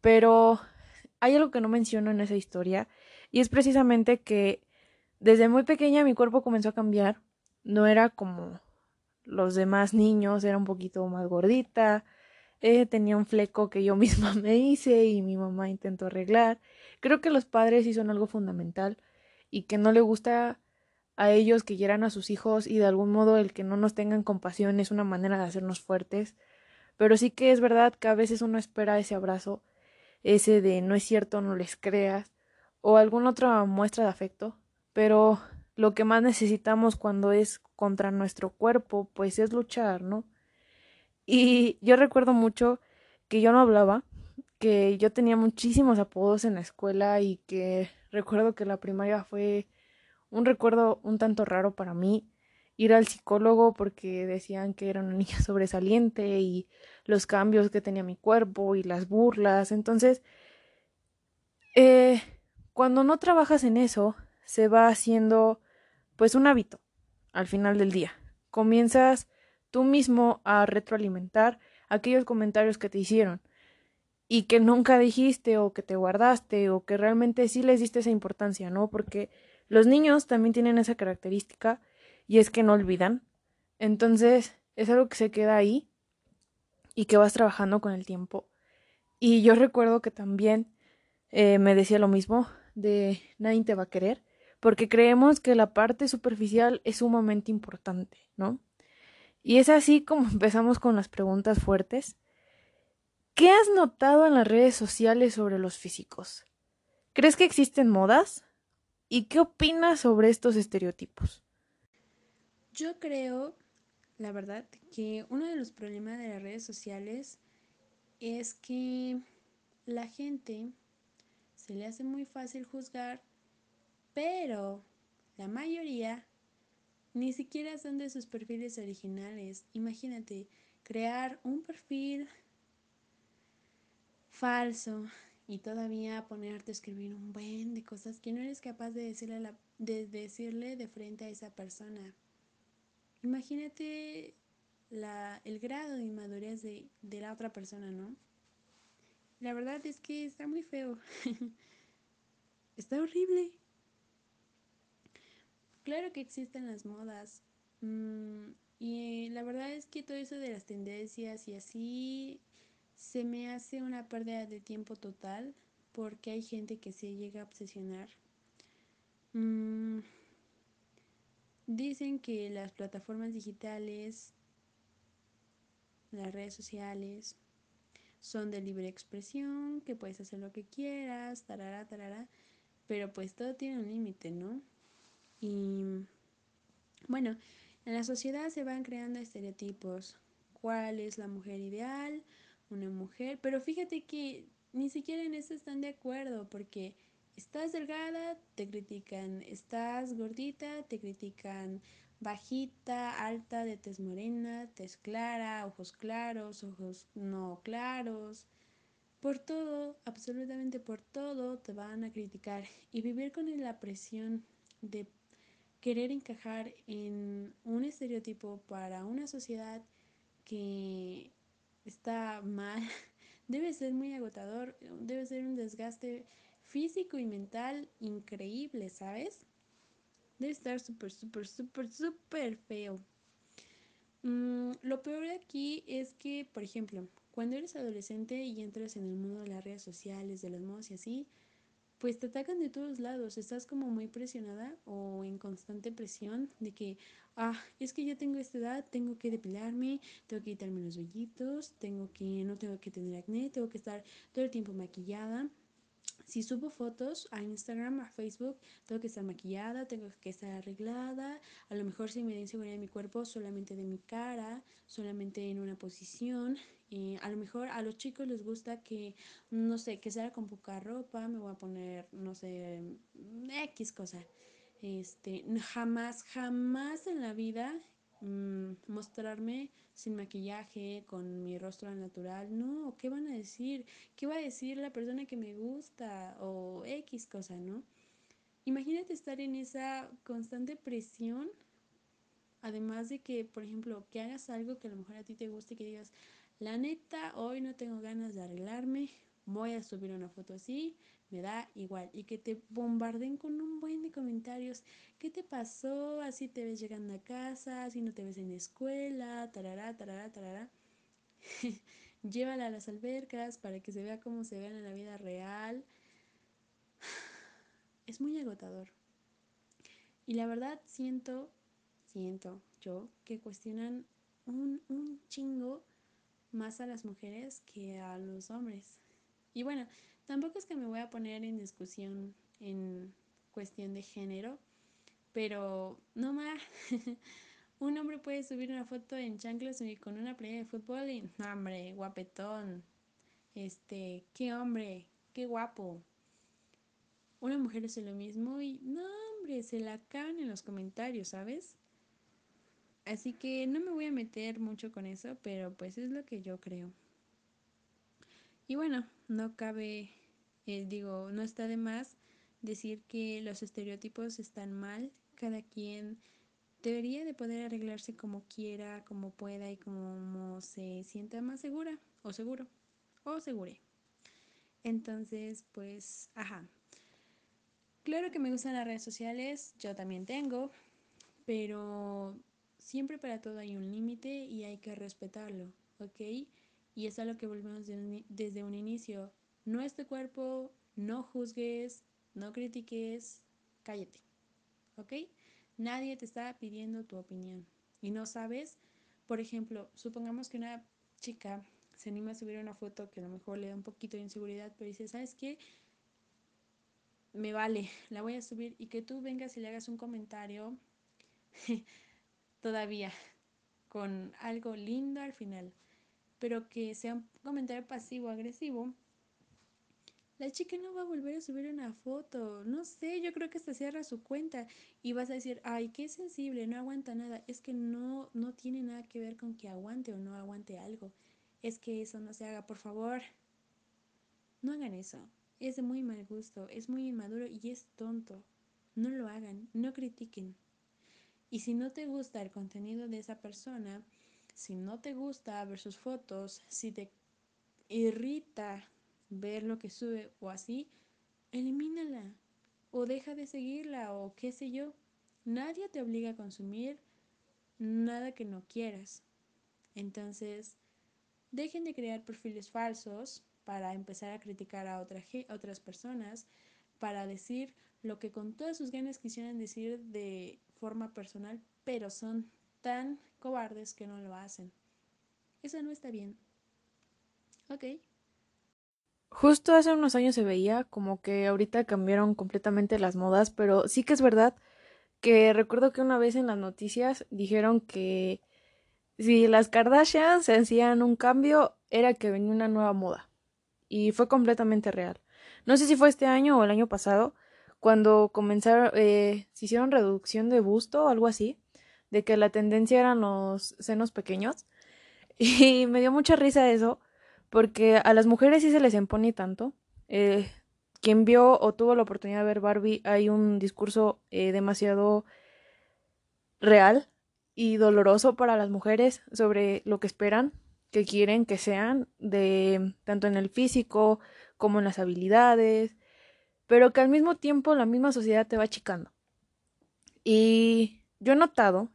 Pero hay algo que no menciono en esa historia y es precisamente que desde muy pequeña mi cuerpo comenzó a cambiar no era como los demás niños, era un poquito más gordita, eh, tenía un fleco que yo misma me hice y mi mamá intentó arreglar. Creo que los padres sí son algo fundamental y que no le gusta a ellos que quieran a sus hijos y de algún modo el que no nos tengan compasión es una manera de hacernos fuertes. Pero sí que es verdad que a veces uno espera ese abrazo, ese de no es cierto, no les creas, o alguna otra muestra de afecto, pero lo que más necesitamos cuando es contra nuestro cuerpo, pues es luchar, ¿no? Y yo recuerdo mucho que yo no hablaba, que yo tenía muchísimos apodos en la escuela y que recuerdo que la primaria fue un recuerdo un tanto raro para mí ir al psicólogo porque decían que era una niña sobresaliente y los cambios que tenía mi cuerpo y las burlas. Entonces, eh, cuando no trabajas en eso, se va haciendo pues un hábito al final del día. Comienzas tú mismo a retroalimentar aquellos comentarios que te hicieron y que nunca dijiste o que te guardaste o que realmente sí les diste esa importancia, ¿no? Porque los niños también tienen esa característica y es que no olvidan. Entonces es algo que se queda ahí y que vas trabajando con el tiempo. Y yo recuerdo que también eh, me decía lo mismo de nadie te va a querer porque creemos que la parte superficial es sumamente importante, ¿no? Y es así como empezamos con las preguntas fuertes. ¿Qué has notado en las redes sociales sobre los físicos? ¿Crees que existen modas? ¿Y qué opinas sobre estos estereotipos? Yo creo, la verdad, que uno de los problemas de las redes sociales es que la gente se le hace muy fácil juzgar pero la mayoría ni siquiera son de sus perfiles originales. Imagínate, crear un perfil falso y todavía ponerte a escribir un buen de cosas que no eres capaz de decirle, de, decirle de frente a esa persona. Imagínate la, el grado de inmadurez de, de la otra persona, ¿no? La verdad es que está muy feo. está horrible. Claro que existen las modas. Mm, y la verdad es que todo eso de las tendencias y así se me hace una pérdida de tiempo total porque hay gente que se llega a obsesionar. Mm, dicen que las plataformas digitales, las redes sociales, son de libre expresión, que puedes hacer lo que quieras, tarara, tarara, pero pues todo tiene un límite, ¿no? Y bueno, en la sociedad se van creando estereotipos. ¿Cuál es la mujer ideal? Una mujer. Pero fíjate que ni siquiera en eso están de acuerdo, porque estás delgada, te critican, estás gordita, te critican, bajita, alta, de tez morena, tez clara, ojos claros, ojos no claros. Por todo, absolutamente por todo, te van a criticar. Y vivir con la presión de querer encajar en un estereotipo para una sociedad que está mal, debe ser muy agotador, debe ser un desgaste físico y mental increíble, ¿sabes? Debe estar súper, súper, súper, súper feo. Mm, lo peor de aquí es que, por ejemplo, cuando eres adolescente y entras en el mundo de las redes sociales, de los modos y así, pues te atacan de todos lados. Estás como muy presionada o en constante presión de que, ah, es que ya tengo esta edad, tengo que depilarme, tengo que quitarme los vellitos, tengo que, no tengo que tener acné, tengo que estar todo el tiempo maquillada si subo fotos a Instagram, a Facebook, tengo que estar maquillada, tengo que estar arreglada. A lo mejor si me da inseguridad de mi cuerpo, solamente de mi cara, solamente en una posición. Eh, a lo mejor a los chicos les gusta que, no sé, que sea con poca ropa, me voy a poner, no sé, X cosa. Este, jamás, jamás en la vida mmm, mostrarme sin maquillaje, con mi rostro natural. No, ¿qué van a decir? ¿Qué va a decir la persona que me gusta? O X cosa, ¿no? Imagínate estar en esa constante presión. Además de que, por ejemplo, que hagas algo que a lo mejor a ti te guste y que digas, la neta, hoy no tengo ganas de arreglarme, voy a subir una foto así, me da igual. Y que te bombarden con un buen de comentarios. ¿Qué te pasó? Así te ves llegando a casa, así no te ves en la escuela, tarará, tarará, tarará. Llévala a las albercas para que se vea cómo se vean en la vida real. Es muy agotador. Y la verdad siento, siento yo, que cuestionan un, un chingo más a las mujeres que a los hombres. Y bueno, Tampoco es que me voy a poner en discusión en cuestión de género, pero no más. Un hombre puede subir una foto en chanclas y con una playa de fútbol y, no, hombre, guapetón. Este, qué hombre, qué guapo. Una mujer hace lo mismo y, no, hombre, se la cagan en los comentarios, ¿sabes? Así que no me voy a meter mucho con eso, pero pues es lo que yo creo. Y bueno, no cabe, eh, digo, no está de más decir que los estereotipos están mal, cada quien debería de poder arreglarse como quiera, como pueda y como se sienta más segura o seguro o segure. Entonces, pues, ajá. Claro que me gustan las redes sociales, yo también tengo, pero siempre para todo hay un límite y hay que respetarlo, ¿ok? Y es a lo que volvemos desde un inicio. No es tu cuerpo, no juzgues, no critiques, cállate. ¿Ok? Nadie te está pidiendo tu opinión. Y no sabes, por ejemplo, supongamos que una chica se anima a subir una foto que a lo mejor le da un poquito de inseguridad, pero dice, ¿sabes qué? Me vale, la voy a subir y que tú vengas y le hagas un comentario todavía con algo lindo al final pero que sea un comentario pasivo-agresivo, la chica no va a volver a subir una foto. No sé, yo creo que hasta cierra su cuenta y vas a decir, ay, qué sensible, no aguanta nada. Es que no, no tiene nada que ver con que aguante o no aguante algo. Es que eso no se haga, por favor. No hagan eso. Es de muy mal gusto, es muy inmaduro y es tonto. No lo hagan, no critiquen. Y si no te gusta el contenido de esa persona, si no te gusta ver sus fotos, si te irrita ver lo que sube o así, elimínala o deja de seguirla o qué sé yo. Nadie te obliga a consumir nada que no quieras. Entonces, dejen de crear perfiles falsos para empezar a criticar a, otras personas, para decir lo que con todas sus ganas quisieran decir de forma personal, pero son tan cobardes que no lo hacen. Eso no está bien. Ok. Justo hace unos años se veía como que ahorita cambiaron completamente las modas, pero sí que es verdad que recuerdo que una vez en las noticias dijeron que si las Kardashian se hacían un cambio era que venía una nueva moda. Y fue completamente real. No sé si fue este año o el año pasado, cuando comenzaron, eh, se hicieron reducción de busto o algo así, de que la tendencia eran los senos pequeños. Y me dio mucha risa eso, porque a las mujeres sí se les impone tanto. Eh, quien vio o tuvo la oportunidad de ver Barbie, hay un discurso eh, demasiado real y doloroso para las mujeres sobre lo que esperan, que quieren que sean, de tanto en el físico como en las habilidades, pero que al mismo tiempo la misma sociedad te va achicando. Y yo he notado,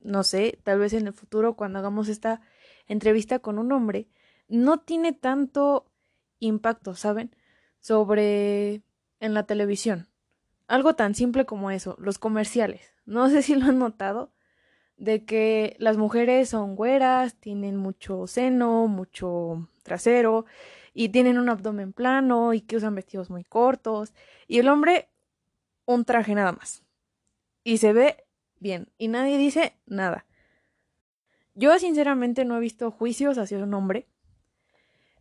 no sé, tal vez en el futuro cuando hagamos esta entrevista con un hombre, no tiene tanto impacto, ¿saben? Sobre en la televisión. Algo tan simple como eso, los comerciales. No sé si lo han notado, de que las mujeres son güeras, tienen mucho seno, mucho trasero y tienen un abdomen plano y que usan vestidos muy cortos y el hombre un traje nada más. Y se ve bien y nadie dice nada. Yo sinceramente no he visto juicios hacia un hombre.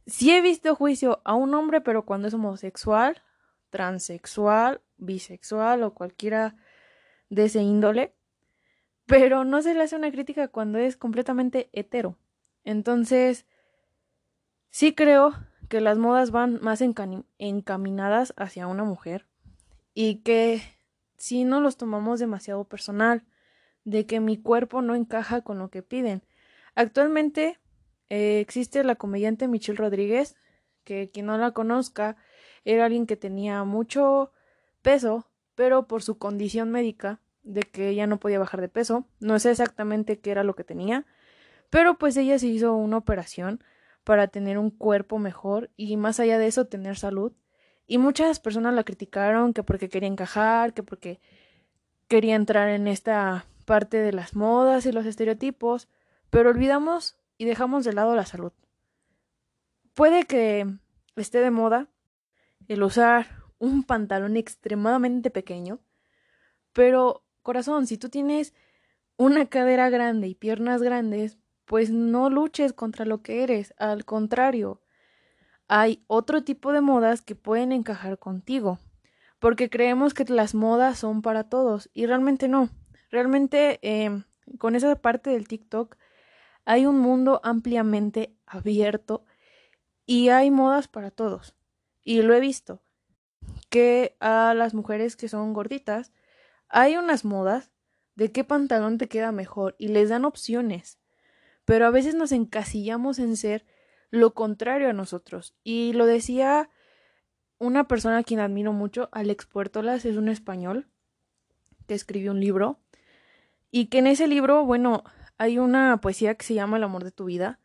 Sí he visto juicio a un hombre, pero cuando es homosexual, transexual, bisexual o cualquiera de ese índole pero no se le hace una crítica cuando es completamente hetero. Entonces, sí creo que las modas van más encaminadas hacia una mujer y que si no los tomamos demasiado personal, de que mi cuerpo no encaja con lo que piden. Actualmente eh, existe la comediante Michelle Rodríguez, que quien no la conozca, era alguien que tenía mucho peso, pero por su condición médica de que ella no podía bajar de peso. No sé exactamente qué era lo que tenía, pero pues ella se hizo una operación para tener un cuerpo mejor y más allá de eso tener salud. Y muchas personas la criticaron que porque quería encajar, que porque quería entrar en esta parte de las modas y los estereotipos, pero olvidamos y dejamos de lado la salud. Puede que esté de moda el usar un pantalón extremadamente pequeño, pero Corazón, si tú tienes una cadera grande y piernas grandes, pues no luches contra lo que eres, al contrario, hay otro tipo de modas que pueden encajar contigo, porque creemos que las modas son para todos y realmente no. Realmente em, con esa parte del TikTok hay un mundo ampliamente abierto y hay modas para todos. Y lo he visto, que a las mujeres que son gorditas hay unas modas de qué pantalón te queda mejor y les dan opciones, pero a veces nos encasillamos en ser lo contrario a nosotros. Y lo decía una persona a quien admiro mucho, Alex Puertolas, es un español que escribió un libro y que en ese libro, bueno, hay una poesía que se llama El amor de tu vida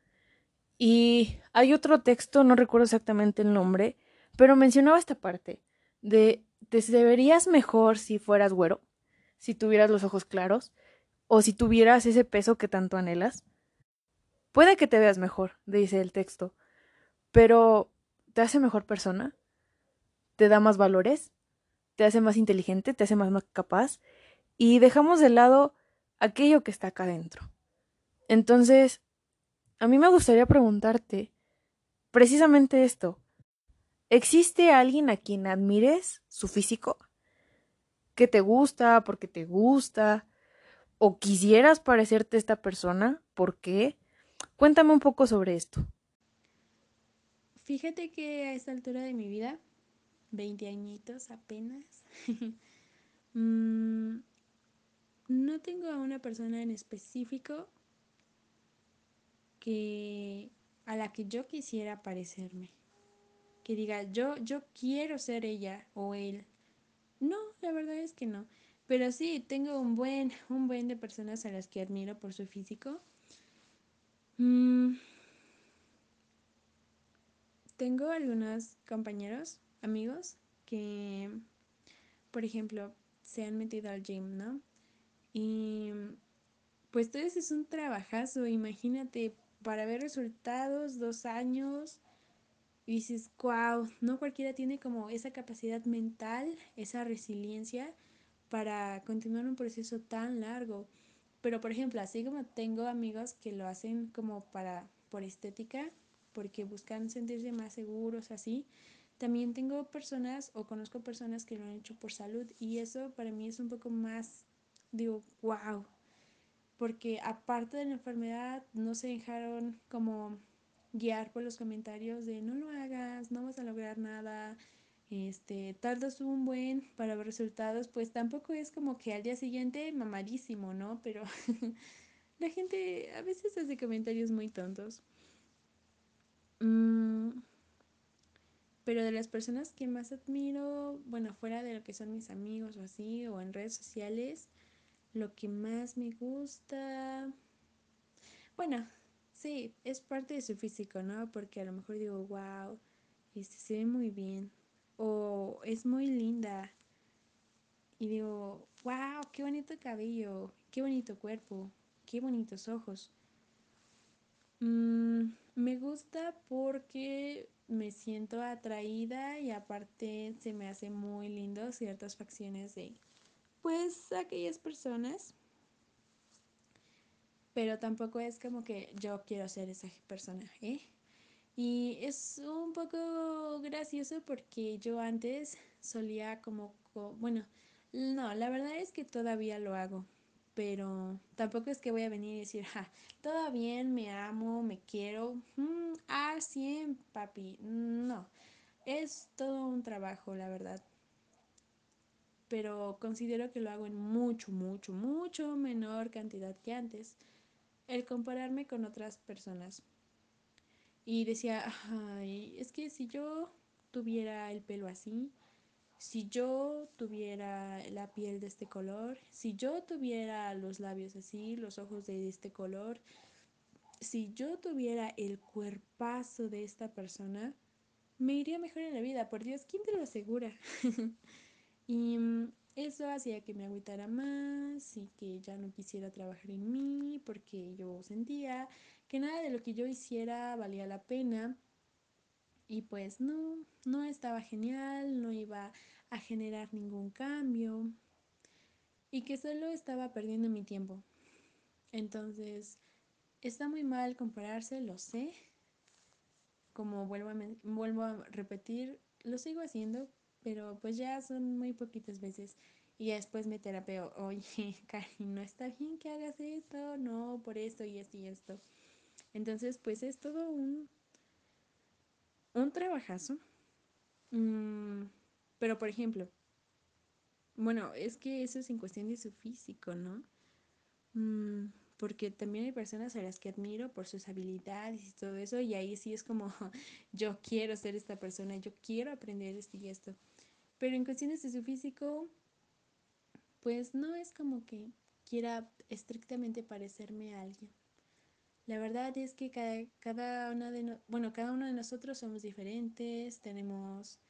y hay otro texto, no recuerdo exactamente el nombre, pero mencionaba esta parte de te verías mejor si fueras güero si tuvieras los ojos claros o si tuvieras ese peso que tanto anhelas? Puede que te veas mejor, dice el texto, pero ¿te hace mejor persona? ¿Te da más valores? ¿Te hace más inteligente? ¿Te hace más capaz? Y dejamos de lado aquello que está acá adentro. Entonces, a mí me gustaría preguntarte precisamente esto. ¿Existe alguien a quien admires su físico? que te gusta, porque te gusta, o quisieras parecerte a esta persona, ¿por qué? Cuéntame un poco sobre esto. Fíjate que a esta altura de mi vida, 20 añitos apenas, mm, no tengo a una persona en específico que a la que yo quisiera parecerme. Que diga, yo, yo quiero ser ella o él. No, la verdad es que no. Pero sí, tengo un buen, un buen de personas a las que admiro por su físico. Mm. Tengo algunos compañeros, amigos, que, por ejemplo, se han metido al gym, ¿no? Y pues todo eso es un trabajazo, imagínate, para ver resultados, dos años, y dices, wow, no cualquiera tiene como esa capacidad mental, esa resiliencia para continuar un proceso tan largo. Pero por ejemplo, así como tengo amigos que lo hacen como para por estética, porque buscan sentirse más seguros así, también tengo personas o conozco personas que lo han hecho por salud y eso para mí es un poco más, digo, wow, porque aparte de la enfermedad no se dejaron como guiar por los comentarios de no lo hagas, no vas a lograr nada, este, tardas un buen para ver resultados, pues tampoco es como que al día siguiente mamadísimo, ¿no? Pero la gente a veces hace comentarios muy tontos. Mm, pero de las personas que más admiro, bueno, fuera de lo que son mis amigos o así, o en redes sociales, lo que más me gusta, bueno, sí, es parte de su físico, ¿no? Porque a lo mejor digo, wow, este se ve muy bien, o es muy linda, y digo, wow, qué bonito cabello, qué bonito cuerpo, qué bonitos ojos. Mm, me gusta porque me siento atraída y aparte se me hace muy lindo ciertas facciones de pues aquellas personas. Pero tampoco es como que yo quiero ser esa persona, ¿eh? Y es un poco gracioso porque yo antes solía como, bueno, no, la verdad es que todavía lo hago, pero tampoco es que voy a venir y decir, ja, todo me amo, me quiero, mm, ah, sí, papi, no, es todo un trabajo, la verdad. Pero considero que lo hago en mucho, mucho, mucho menor cantidad que antes. El compararme con otras personas. Y decía, ay, es que si yo tuviera el pelo así, si yo tuviera la piel de este color, si yo tuviera los labios así, los ojos de este color, si yo tuviera el cuerpazo de esta persona, me iría mejor en la vida. Por Dios, ¿quién te lo asegura? y mm, eso hacía que me agüitara más y que ya no quisiera trabajar en mí porque yo sentía que nada de lo que yo hiciera valía la pena y pues no, no estaba genial, no iba a generar ningún cambio y que solo estaba perdiendo mi tiempo. Entonces, está muy mal compararse, lo sé. Como vuelvo a, a repetir, lo sigo haciendo, pero pues ya son muy poquitas veces. Y después me terapeo, oye, Cari, no está bien que hagas esto, no, por esto y esto y esto. Entonces, pues es todo un, un trabajazo. Mm, pero, por ejemplo, bueno, es que eso es en cuestión de su físico, ¿no? Mm, porque también hay personas a las que admiro por sus habilidades y todo eso, y ahí sí es como, yo quiero ser esta persona, yo quiero aprender esto y esto. Pero en cuestiones de su físico, pues no es como que quiera estrictamente parecerme a alguien. La verdad es que cada, cada una de bueno, cada uno de nosotros somos diferentes, tenemos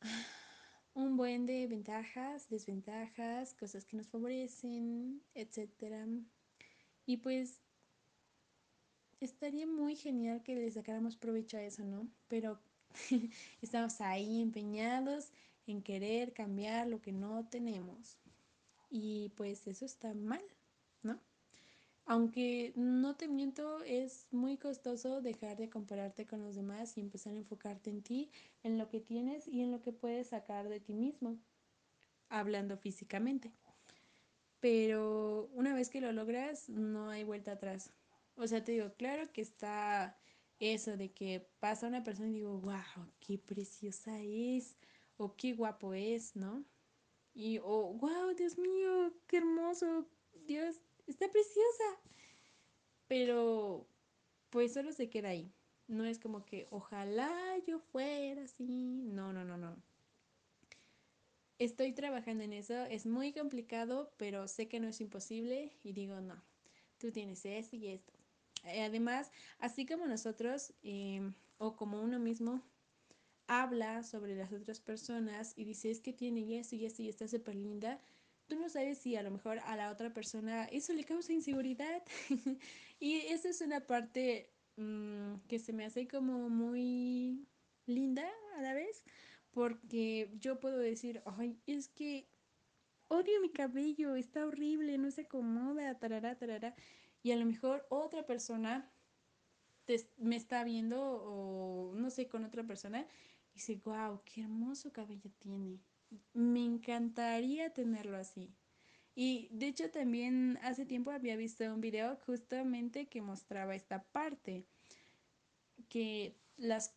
un buen de ventajas, desventajas, cosas que nos favorecen, etc. Y pues estaría muy genial que le sacáramos provecho a eso, ¿no? Pero estamos ahí empeñados en querer cambiar lo que no tenemos. Y pues eso está mal. Aunque no te miento, es muy costoso dejar de compararte con los demás y empezar a enfocarte en ti, en lo que tienes y en lo que puedes sacar de ti mismo, hablando físicamente. Pero una vez que lo logras, no hay vuelta atrás. O sea, te digo, claro que está eso de que pasa una persona y digo, wow, qué preciosa es, o qué guapo es, ¿no? Y, o, wow, Dios mío, qué hermoso, Dios, está preciosa. Pero pues solo se queda ahí. No es como que ojalá yo fuera así. No, no, no, no. Estoy trabajando en eso. Es muy complicado, pero sé que no es imposible y digo, no, tú tienes esto y esto. Eh, además, así como nosotros em, o como uno mismo habla sobre las otras personas y dice es que tiene esto y esto y está súper linda, tú no sabes si a lo mejor a la otra persona eso le causa inseguridad. y esa es una parte mmm, que se me hace como muy linda a la vez, porque yo puedo decir, ay, es que odio mi cabello, está horrible, no se acomoda, tarará, tarará. Y a lo mejor otra persona me está viendo o no sé, con otra persona dice, wow, qué hermoso cabello tiene. Me encantaría tenerlo así. Y de hecho también hace tiempo había visto un video justamente que mostraba esta parte, que las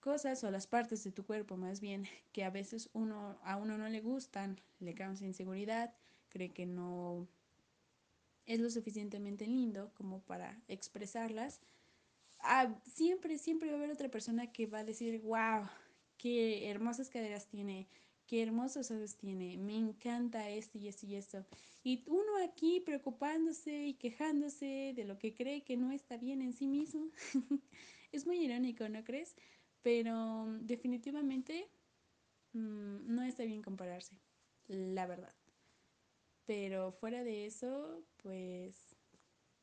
cosas o las partes de tu cuerpo más bien que a veces uno a uno no le gustan, le causa inseguridad, cree que no es lo suficientemente lindo como para expresarlas, ah, siempre, siempre va a haber otra persona que va a decir, wow, qué hermosas caderas tiene, qué hermosos ojos tiene, me encanta esto y esto y esto. Y uno aquí preocupándose y quejándose de lo que cree que no está bien en sí mismo. es muy irónico, ¿no crees? Pero definitivamente mmm, no está bien compararse, la verdad. Pero fuera de eso, pues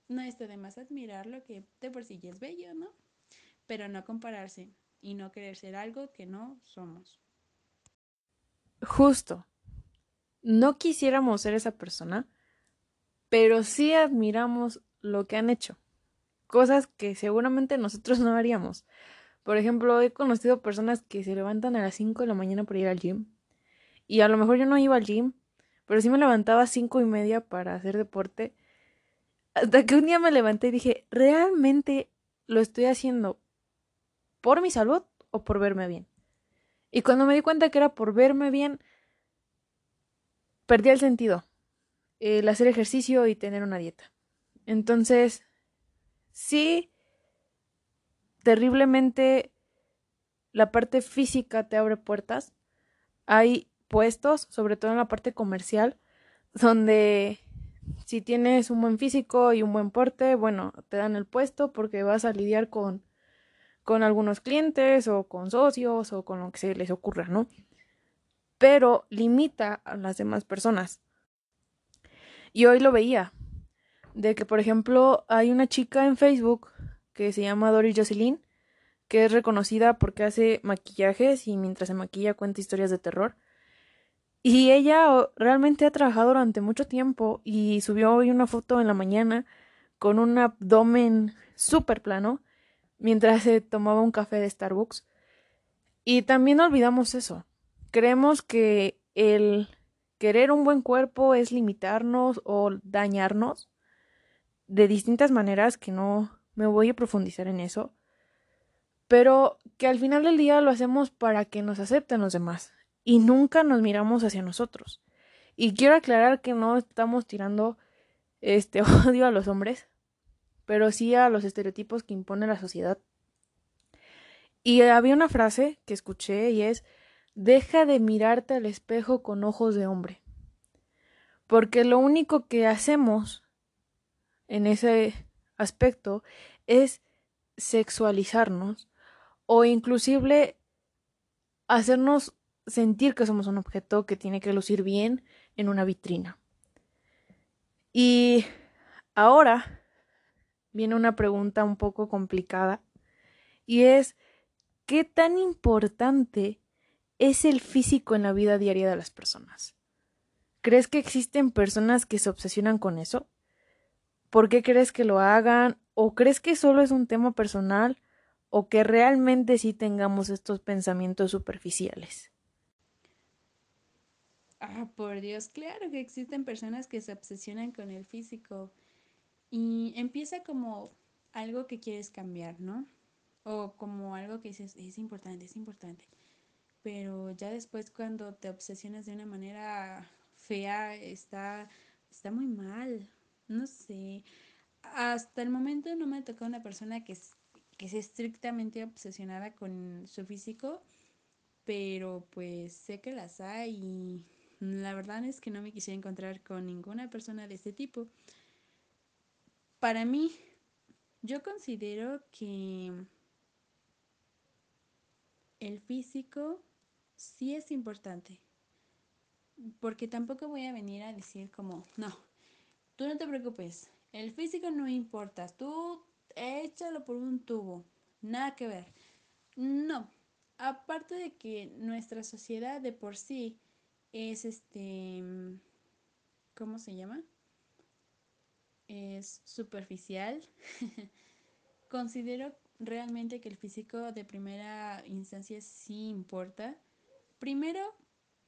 no está de más admirar lo que de por sí ya es bello, ¿no? Pero no compararse y no querer ser algo que no somos. Justo. No quisiéramos ser esa persona, pero sí admiramos lo que han hecho. Cosas que seguramente nosotros no haríamos. Por ejemplo, he conocido personas que se levantan a las 5 de la mañana para ir al gym. Y a lo mejor yo no iba al gym, pero sí me levantaba a 5 y media para hacer deporte. Hasta que un día me levanté y dije, ¿realmente lo estoy haciendo por mi salud o por verme bien? Y cuando me di cuenta que era por verme bien, perdí el sentido. El hacer ejercicio y tener una dieta. Entonces, sí terriblemente la parte física te abre puertas. Hay puestos, sobre todo en la parte comercial, donde si tienes un buen físico y un buen porte, bueno, te dan el puesto porque vas a lidiar con, con algunos clientes o con socios o con lo que se les ocurra, ¿no? Pero limita a las demás personas. Y hoy lo veía, de que, por ejemplo, hay una chica en Facebook que se llama Doris Jocelyn, que es reconocida porque hace maquillajes y mientras se maquilla cuenta historias de terror. Y ella realmente ha trabajado durante mucho tiempo y subió hoy una foto en la mañana con un abdomen súper plano mientras se tomaba un café de Starbucks. Y también olvidamos eso. Creemos que el querer un buen cuerpo es limitarnos o dañarnos de distintas maneras que no me voy a profundizar en eso, pero que al final del día lo hacemos para que nos acepten los demás y nunca nos miramos hacia nosotros. Y quiero aclarar que no estamos tirando este odio a los hombres, pero sí a los estereotipos que impone la sociedad. Y había una frase que escuché y es deja de mirarte al espejo con ojos de hombre. Porque lo único que hacemos en ese aspecto es sexualizarnos o inclusive hacernos sentir que somos un objeto que tiene que lucir bien en una vitrina. Y ahora viene una pregunta un poco complicada y es ¿qué tan importante es el físico en la vida diaria de las personas? ¿Crees que existen personas que se obsesionan con eso? ¿Por qué crees que lo hagan? ¿O crees que solo es un tema personal? ¿O que realmente sí tengamos estos pensamientos superficiales? Ah, por Dios, claro que existen personas que se obsesionan con el físico y empieza como algo que quieres cambiar, ¿no? O como algo que dices, es importante, es importante. Pero ya después cuando te obsesionas de una manera fea, está, está muy mal no sé, hasta el momento no me tocó una persona que, que es estrictamente obsesionada con su físico, pero pues sé que las hay y la verdad es que no me quisiera encontrar con ninguna persona de este tipo. Para mí, yo considero que el físico sí es importante. Porque tampoco voy a venir a decir como, no, Tú no te preocupes, el físico no importa, tú échalo por un tubo, nada que ver. No, aparte de que nuestra sociedad de por sí es este, ¿cómo se llama? Es superficial. Considero realmente que el físico de primera instancia sí importa. Primero,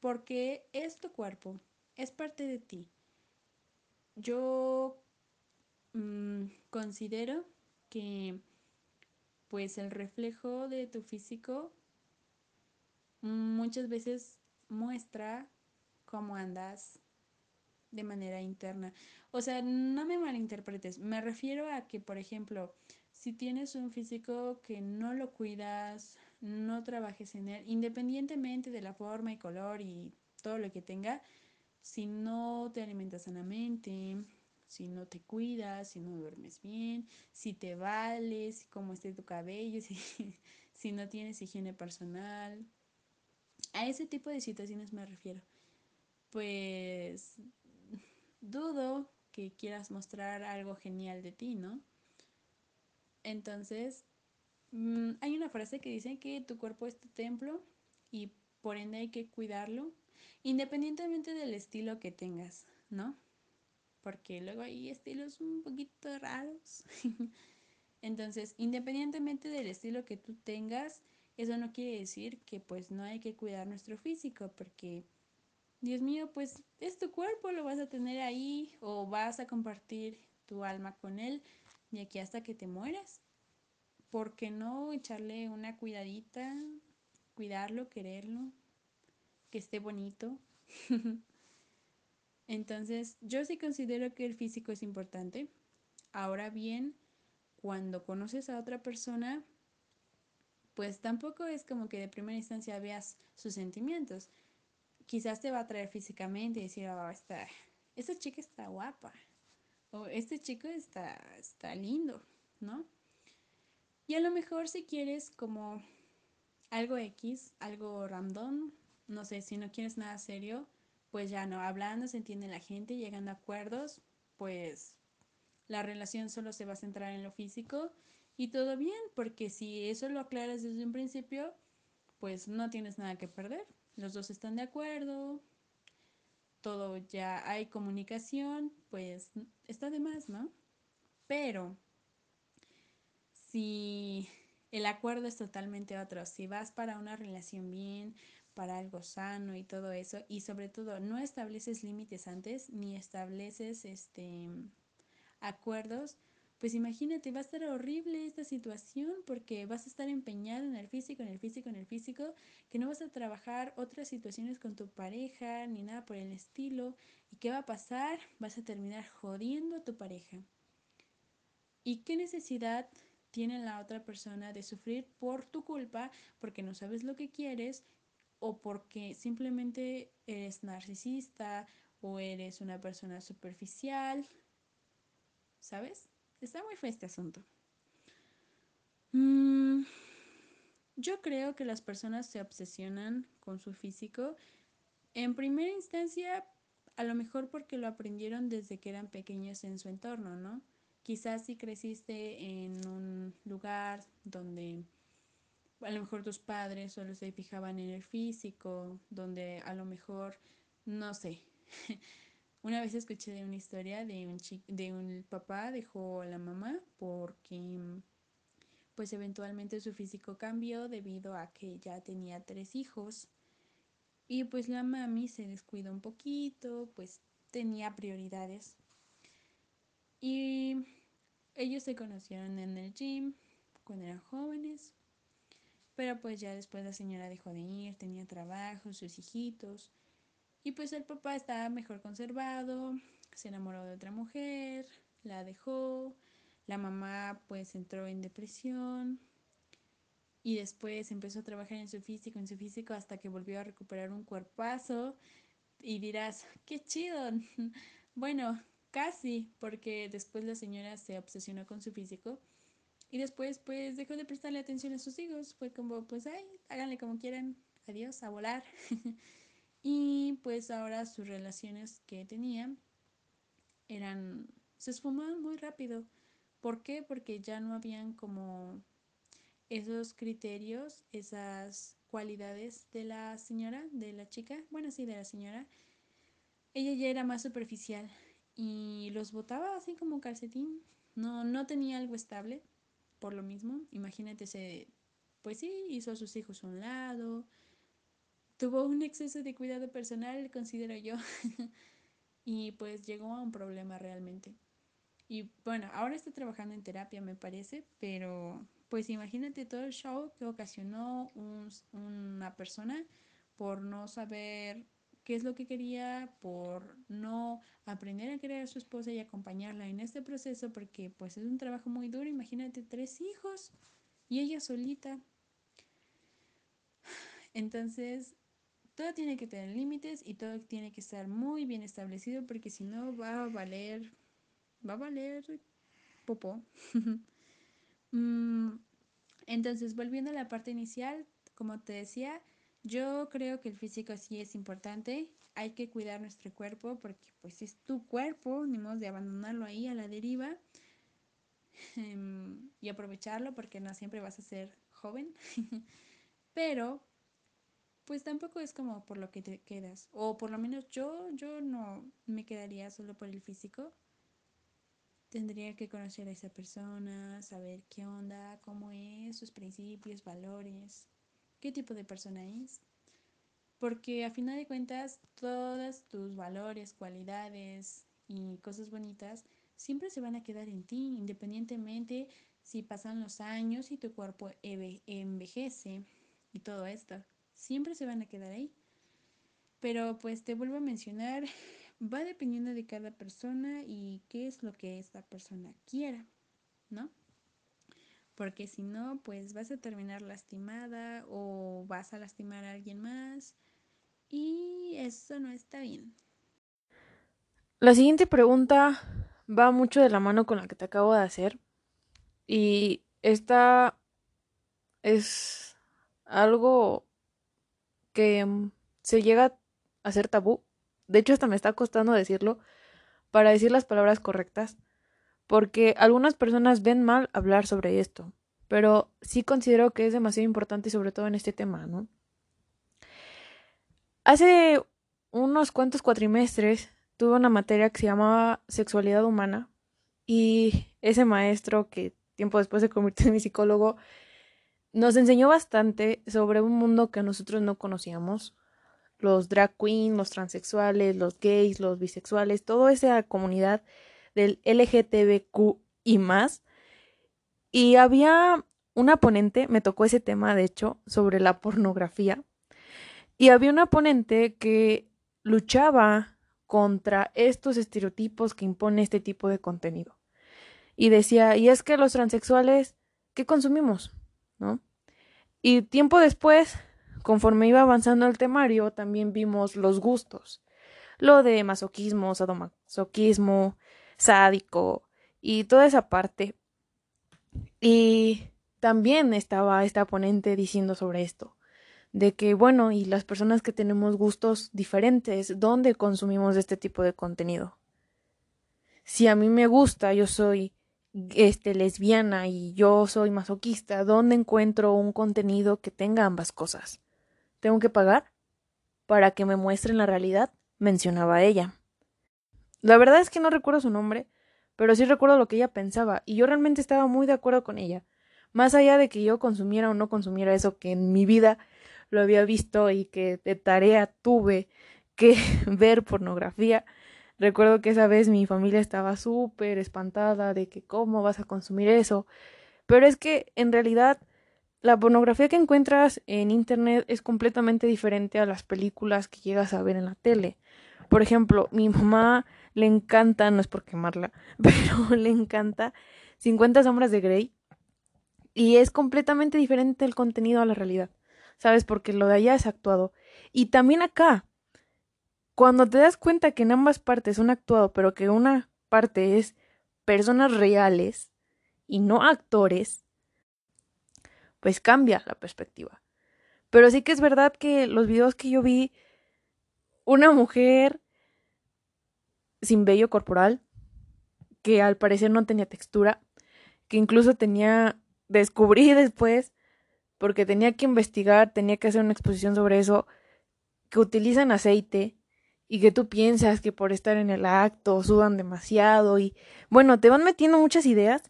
porque es tu cuerpo, es parte de ti. Yo mm, considero que pues el reflejo de tu físico muchas veces muestra cómo andas de manera interna. O sea, no me malinterpretes, me refiero a que, por ejemplo, si tienes un físico que no lo cuidas, no trabajes en él, independientemente de la forma y color y todo lo que tenga, si no te alimentas sanamente, si no te cuidas, si no duermes bien, si te vales, cómo esté tu cabello, si, si no tienes higiene personal. A ese tipo de situaciones me refiero. Pues dudo que quieras mostrar algo genial de ti, ¿no? Entonces, mm, hay una frase que dice que tu cuerpo es tu templo y por ende hay que cuidarlo, independientemente del estilo que tengas, ¿no? Porque luego hay estilos un poquito raros. Entonces, independientemente del estilo que tú tengas, eso no quiere decir que pues no hay que cuidar nuestro físico, porque Dios mío, pues es tu cuerpo, lo vas a tener ahí o vas a compartir tu alma con él de aquí hasta que te mueras. ¿Por qué no echarle una cuidadita, cuidarlo, quererlo, que esté bonito? Entonces, yo sí considero que el físico es importante. Ahora bien, cuando conoces a otra persona, pues tampoco es como que de primera instancia veas sus sentimientos. Quizás te va a traer físicamente y decir, oh, esta, esta chica está guapa. O este chico está, está lindo, ¿no? Y a lo mejor si quieres como algo X, algo random, no sé, si no quieres nada serio, pues ya no, hablando se entiende la gente, llegando a acuerdos, pues la relación solo se va a centrar en lo físico y todo bien, porque si eso lo aclaras desde un principio, pues no tienes nada que perder. Los dos están de acuerdo, todo ya hay comunicación, pues está de más, ¿no? Pero si el acuerdo es totalmente otro, si vas para una relación bien, para algo sano y todo eso. Y sobre todo, no estableces límites antes ni estableces este acuerdos. Pues imagínate, va a estar horrible esta situación porque vas a estar empeñado en el físico, en el físico, en el físico, que no vas a trabajar otras situaciones con tu pareja ni nada por el estilo. ¿Y qué va a pasar? Vas a terminar jodiendo a tu pareja. ¿Y qué necesidad tiene la otra persona de sufrir por tu culpa porque no sabes lo que quieres o porque simplemente eres narcisista o eres una persona superficial. ¿Sabes? Está muy feo este asunto. Mm, yo creo que las personas se obsesionan con su físico en primera instancia, a lo mejor porque lo aprendieron desde que eran pequeños en su entorno, ¿no? Quizás si creciste en un lugar donde a lo mejor tus padres solo se fijaban en el físico, donde a lo mejor, no sé. Una vez escuché de una historia de un, de un papá dejó a la mamá porque pues eventualmente su físico cambió debido a que ya tenía tres hijos y pues la mami se descuidó un poquito, pues tenía prioridades. Y ellos se conocieron en el gym cuando eran jóvenes pero pues ya después la señora dejó de ir, tenía trabajo, sus hijitos. Y pues el papá estaba mejor conservado, se enamoró de otra mujer, la dejó, la mamá pues entró en depresión y después empezó a trabajar en su físico, en su físico hasta que volvió a recuperar un cuerpazo y dirás, qué chido. bueno, casi, porque después la señora se obsesionó con su físico y después, pues, dejó de prestarle atención a sus hijos. Fue como, pues, ay, háganle como quieran. Adiós, a volar. y pues ahora sus relaciones que tenía eran, se esfumaban muy rápido. ¿Por qué? Porque ya no habían como esos criterios, esas cualidades de la señora, de la chica, bueno, sí, de la señora. Ella ya era más superficial y los botaba así como calcetín. No, no tenía algo estable por lo mismo. Imagínate, se, pues sí, hizo a sus hijos a un lado, tuvo un exceso de cuidado personal, considero yo, y pues llegó a un problema realmente. Y bueno, ahora está trabajando en terapia, me parece, pero pues imagínate todo el show que ocasionó una persona por no saber qué es lo que quería, por no aprender a querer a su esposa y acompañarla en este proceso, porque pues es un trabajo muy duro, imagínate tres hijos y ella solita. Entonces, todo tiene que tener límites y todo tiene que estar muy bien establecido porque si no va a valer, va a valer popó. Mm, entonces, volviendo a la parte inicial, como te decía, yo creo que el físico sí es importante. Hay que cuidar nuestro cuerpo porque pues es tu cuerpo, ni modo de abandonarlo ahí a la deriva em, y aprovecharlo porque no siempre vas a ser joven. Pero pues tampoco es como por lo que te quedas. O por lo menos yo, yo no me quedaría solo por el físico. Tendría que conocer a esa persona, saber qué onda, cómo es, sus principios, valores qué tipo de persona es. Porque a final de cuentas, todos tus valores, cualidades y cosas bonitas siempre se van a quedar en ti, independientemente si pasan los años y tu cuerpo envejece y todo esto. Siempre se van a quedar ahí. Pero pues te vuelvo a mencionar, va dependiendo de cada persona y qué es lo que esta persona quiera, ¿no? porque si no, pues vas a terminar lastimada o vas a lastimar a alguien más y eso no está bien. La siguiente pregunta va mucho de la mano con la que te acabo de hacer y esta es algo que mm, se llega a ser tabú. De hecho, hasta me está costando decirlo para decir las palabras correctas porque algunas personas ven mal hablar sobre esto, pero sí considero que es demasiado importante sobre todo en este tema, ¿no? Hace unos cuantos cuatrimestres tuve una materia que se llamaba sexualidad humana y ese maestro que tiempo después se convirtió en mi psicólogo nos enseñó bastante sobre un mundo que nosotros no conocíamos, los drag queens, los transexuales, los gays, los bisexuales, toda esa comunidad del LGTBQ y más. Y había una ponente, me tocó ese tema, de hecho, sobre la pornografía. Y había una ponente que luchaba contra estos estereotipos que impone este tipo de contenido. Y decía, y es que los transexuales, ¿qué consumimos? Y tiempo después, conforme iba avanzando el temario, también vimos los gustos. Lo de masoquismo, sadomasoquismo, sádico y toda esa parte. Y también estaba esta ponente diciendo sobre esto, de que bueno, y las personas que tenemos gustos diferentes, ¿dónde consumimos este tipo de contenido? Si a mí me gusta, yo soy este lesbiana y yo soy masoquista, ¿dónde encuentro un contenido que tenga ambas cosas? ¿Tengo que pagar para que me muestren la realidad? mencionaba ella. La verdad es que no recuerdo su nombre, pero sí recuerdo lo que ella pensaba, y yo realmente estaba muy de acuerdo con ella. Más allá de que yo consumiera o no consumiera eso que en mi vida lo había visto y que de tarea tuve que ver pornografía, recuerdo que esa vez mi familia estaba súper espantada de que cómo vas a consumir eso. Pero es que en realidad la pornografía que encuentras en internet es completamente diferente a las películas que llegas a ver en la tele. Por ejemplo, mi mamá le encanta, no es por quemarla, pero le encanta 50 sombras de Grey y es completamente diferente el contenido a la realidad, ¿sabes? Porque lo de allá es actuado. Y también acá, cuando te das cuenta que en ambas partes son actuado, pero que una parte es personas reales y no actores, pues cambia la perspectiva. Pero sí que es verdad que los videos que yo vi, una mujer sin vello corporal, que al parecer no tenía textura, que incluso tenía, descubrí después, porque tenía que investigar, tenía que hacer una exposición sobre eso, que utilizan aceite y que tú piensas que por estar en el acto sudan demasiado y bueno, te van metiendo muchas ideas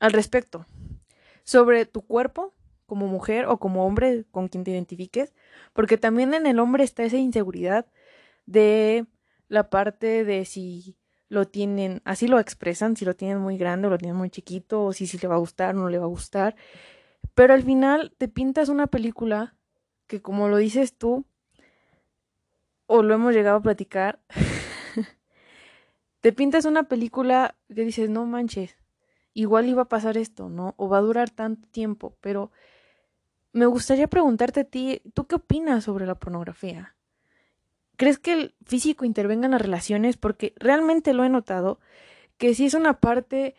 al respecto. sobre tu cuerpo como mujer o como hombre con quien te identifiques, porque también en el hombre está esa inseguridad de la parte de si lo tienen, así lo expresan, si lo tienen muy grande o lo tienen muy chiquito, o si, si le va a gustar o no le va a gustar. Pero al final te pintas una película que como lo dices tú, o lo hemos llegado a platicar, te pintas una película que dices, no manches, igual iba a pasar esto, ¿no? O va a durar tanto tiempo, pero me gustaría preguntarte a ti, ¿tú qué opinas sobre la pornografía? ¿Crees que el físico intervenga en las relaciones? Porque realmente lo he notado, que sí es una parte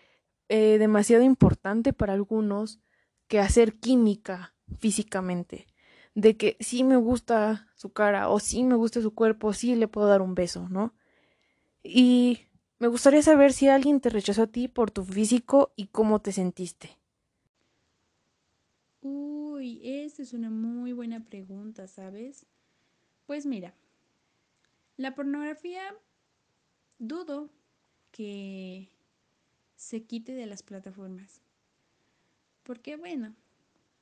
eh, demasiado importante para algunos que hacer química físicamente. De que sí me gusta su cara, o sí me gusta su cuerpo, sí le puedo dar un beso, ¿no? Y me gustaría saber si alguien te rechazó a ti por tu físico y cómo te sentiste. Uy, esa es una muy buena pregunta, ¿sabes? Pues mira, la pornografía dudo que se quite de las plataformas. Porque bueno,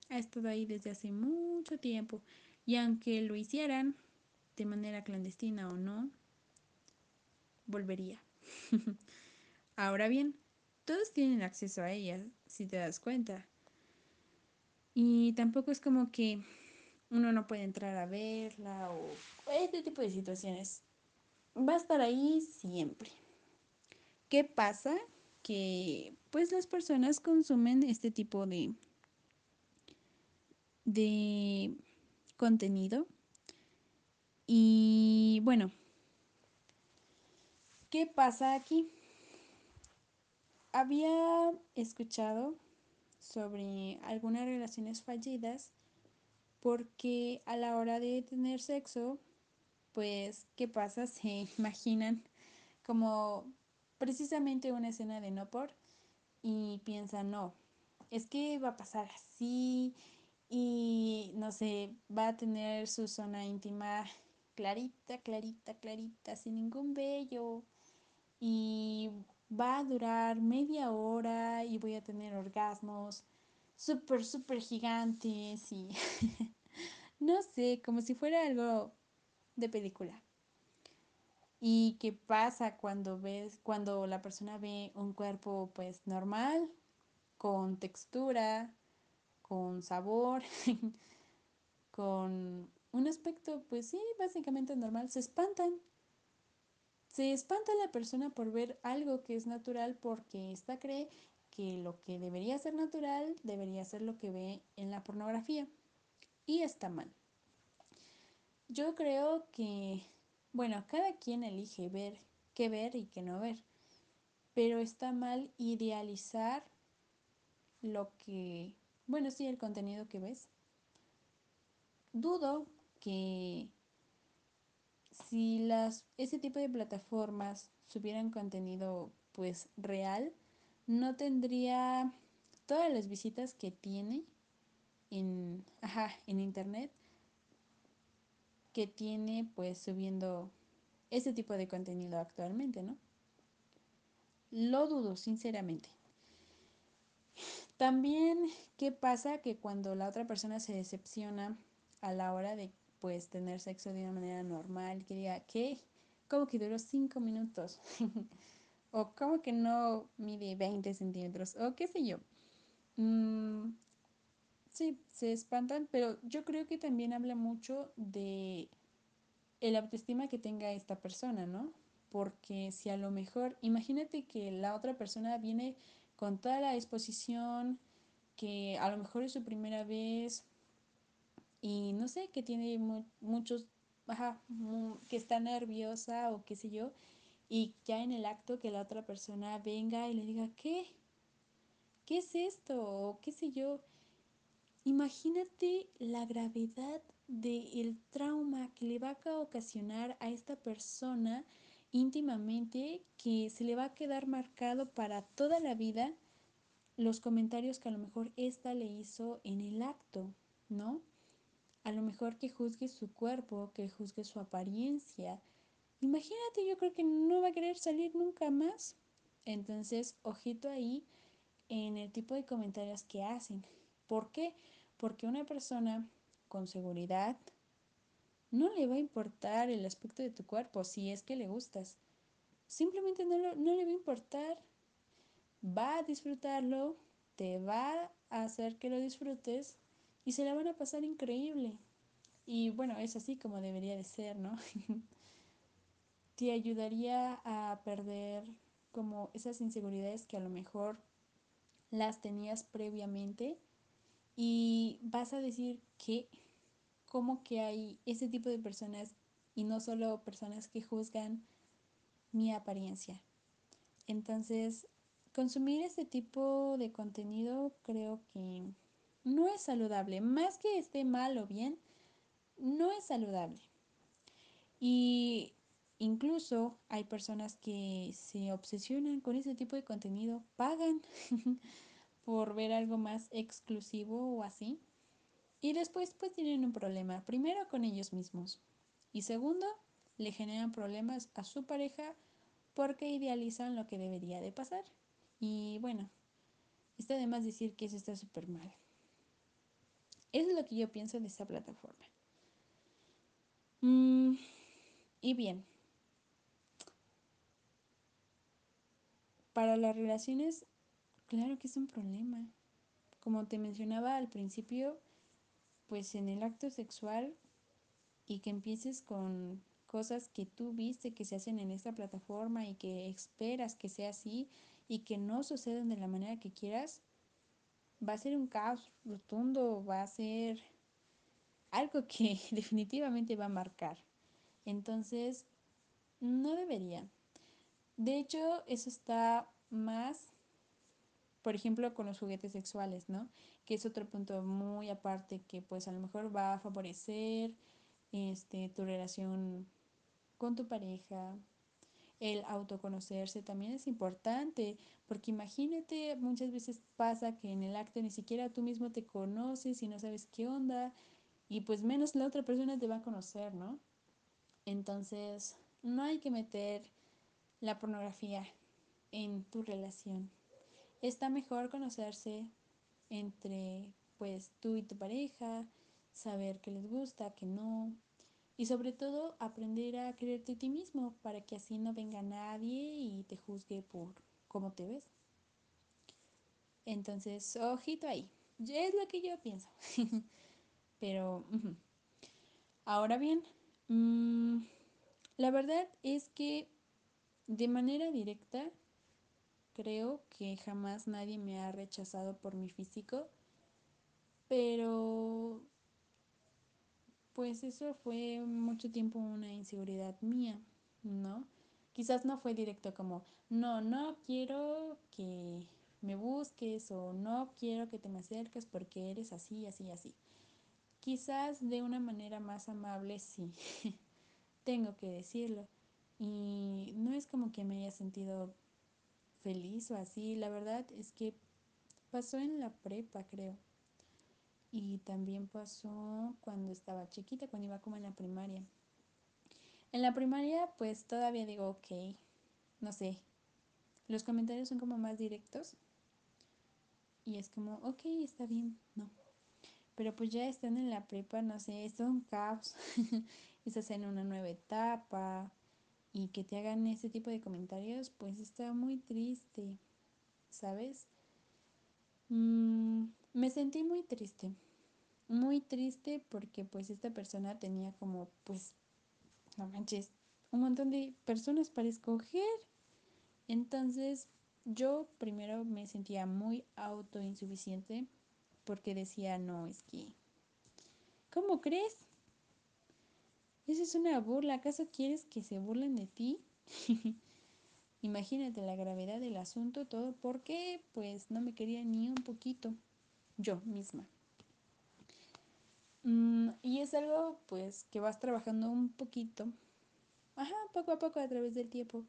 ha estado ahí desde hace mucho tiempo y aunque lo hicieran de manera clandestina o no, volvería. Ahora bien, todos tienen acceso a ella, si te das cuenta. Y tampoco es como que uno no puede entrar a verla o este tipo de situaciones. Va a estar ahí siempre. ¿Qué pasa? Que pues las personas consumen este tipo de de contenido y bueno, ¿qué pasa aquí? Había escuchado sobre algunas relaciones fallidas porque a la hora de tener sexo, pues, ¿qué pasa? Se imaginan como precisamente una escena de no por y piensan, no, es que va a pasar así y no sé, va a tener su zona íntima clarita, clarita, clarita, sin ningún vello y va a durar media hora y voy a tener orgasmos súper, súper gigantes y no sé, como si fuera algo de película. ¿Y qué pasa cuando ves, cuando la persona ve un cuerpo pues normal, con textura, con sabor, con un aspecto pues sí, básicamente normal, se espantan se espanta la persona por ver algo que es natural porque ésta cree que lo que debería ser natural debería ser lo que ve en la pornografía. Y está mal. Yo creo que, bueno, cada quien elige ver qué ver y qué no ver. Pero está mal idealizar lo que, bueno, sí, el contenido que ves. Dudo que si las, ese tipo de plataformas subieran contenido pues real, no tendría todas las visitas que tiene en, en internet que tiene pues subiendo ese tipo de contenido actualmente, ¿no? Lo dudo, sinceramente. También, ¿qué pasa? Que cuando la otra persona se decepciona a la hora de pues tener sexo de una manera normal, que diga, ¿qué? ¿Cómo que duró 5 minutos? o ¿cómo que no mide 20 centímetros? O qué sé yo. Mm, sí, se espantan, pero yo creo que también habla mucho de el autoestima que tenga esta persona, ¿no? Porque si a lo mejor, imagínate que la otra persona viene con toda la exposición, que a lo mejor es su primera vez, y no sé, que tiene muchos, ajá, que está nerviosa o qué sé yo, y ya en el acto que la otra persona venga y le diga, ¿qué? ¿Qué es esto? O qué sé yo. Imagínate la gravedad del trauma que le va a ocasionar a esta persona íntimamente que se le va a quedar marcado para toda la vida los comentarios que a lo mejor ésta le hizo en el acto, ¿no? a lo mejor que juzgue su cuerpo, que juzgue su apariencia. Imagínate, yo creo que no va a querer salir nunca más. Entonces, ojito ahí en el tipo de comentarios que hacen. ¿Por qué? Porque una persona con seguridad no le va a importar el aspecto de tu cuerpo si es que le gustas. Simplemente no, no le va a importar. Va a disfrutarlo, te va a hacer que lo disfrutes y se la van a pasar increíble. Y bueno, es así como debería de ser, ¿no? te ayudaría a perder como esas inseguridades que a lo mejor las tenías previamente y vas a decir que como que hay ese tipo de personas y no solo personas que juzgan mi apariencia. Entonces, consumir este tipo de contenido creo que no es saludable. Más que esté mal o bien, no es saludable. Y incluso hay personas que se obsesionan con ese tipo de contenido, pagan por ver algo más exclusivo o así. Y después pues tienen un problema, primero con ellos mismos y segundo, le generan problemas a su pareja porque idealizan lo que debería de pasar. Y bueno, está de más decir que eso está súper mal. Es lo que yo pienso de esta plataforma. Mm, y bien, para las relaciones Claro que es un problema. Como te mencionaba al principio, pues en el acto sexual y que empieces con cosas que tú viste que se hacen en esta plataforma y que esperas que sea así y que no sucedan de la manera que quieras, va a ser un caos rotundo, va a ser algo que definitivamente va a marcar. Entonces, no debería. De hecho, eso está más por ejemplo, con los juguetes sexuales, ¿no? Que es otro punto muy aparte que pues a lo mejor va a favorecer este, tu relación con tu pareja. El autoconocerse también es importante, porque imagínate, muchas veces pasa que en el acto ni siquiera tú mismo te conoces y no sabes qué onda, y pues menos la otra persona te va a conocer, ¿no? Entonces, no hay que meter la pornografía en tu relación está mejor conocerse entre pues tú y tu pareja, saber qué les gusta, qué no, y sobre todo aprender a quererte a ti mismo para que así no venga nadie y te juzgue por cómo te ves. Entonces, ojito ahí. Es lo que yo pienso. Pero, ahora bien, mm, la verdad es que de manera directa Creo que jamás nadie me ha rechazado por mi físico, pero pues eso fue mucho tiempo una inseguridad mía, ¿no? Quizás no fue directo como, no, no quiero que me busques o no quiero que te me acerques porque eres así, así, así. Quizás de una manera más amable, sí, tengo que decirlo. Y no es como que me haya sentido feliz o así. La verdad es que pasó en la prepa, creo. Y también pasó cuando estaba chiquita, cuando iba como en la primaria. En la primaria, pues todavía digo, ok, no sé. Los comentarios son como más directos. Y es como, ok, está bien, no. Pero pues ya están en la prepa, no sé, es un caos. Estás en una nueva etapa y que te hagan ese tipo de comentarios, pues está muy triste, ¿sabes? Mm, me sentí muy triste, muy triste porque pues esta persona tenía como, pues, no manches, un montón de personas para escoger. Entonces yo primero me sentía muy autoinsuficiente porque decía, no, es que, ¿cómo crees? Esa es una burla. ¿Acaso quieres que se burlen de ti? Imagínate la gravedad del asunto, todo porque pues no me quería ni un poquito yo misma. Mm, y es algo pues que vas trabajando un poquito, ajá, poco a poco a través del tiempo,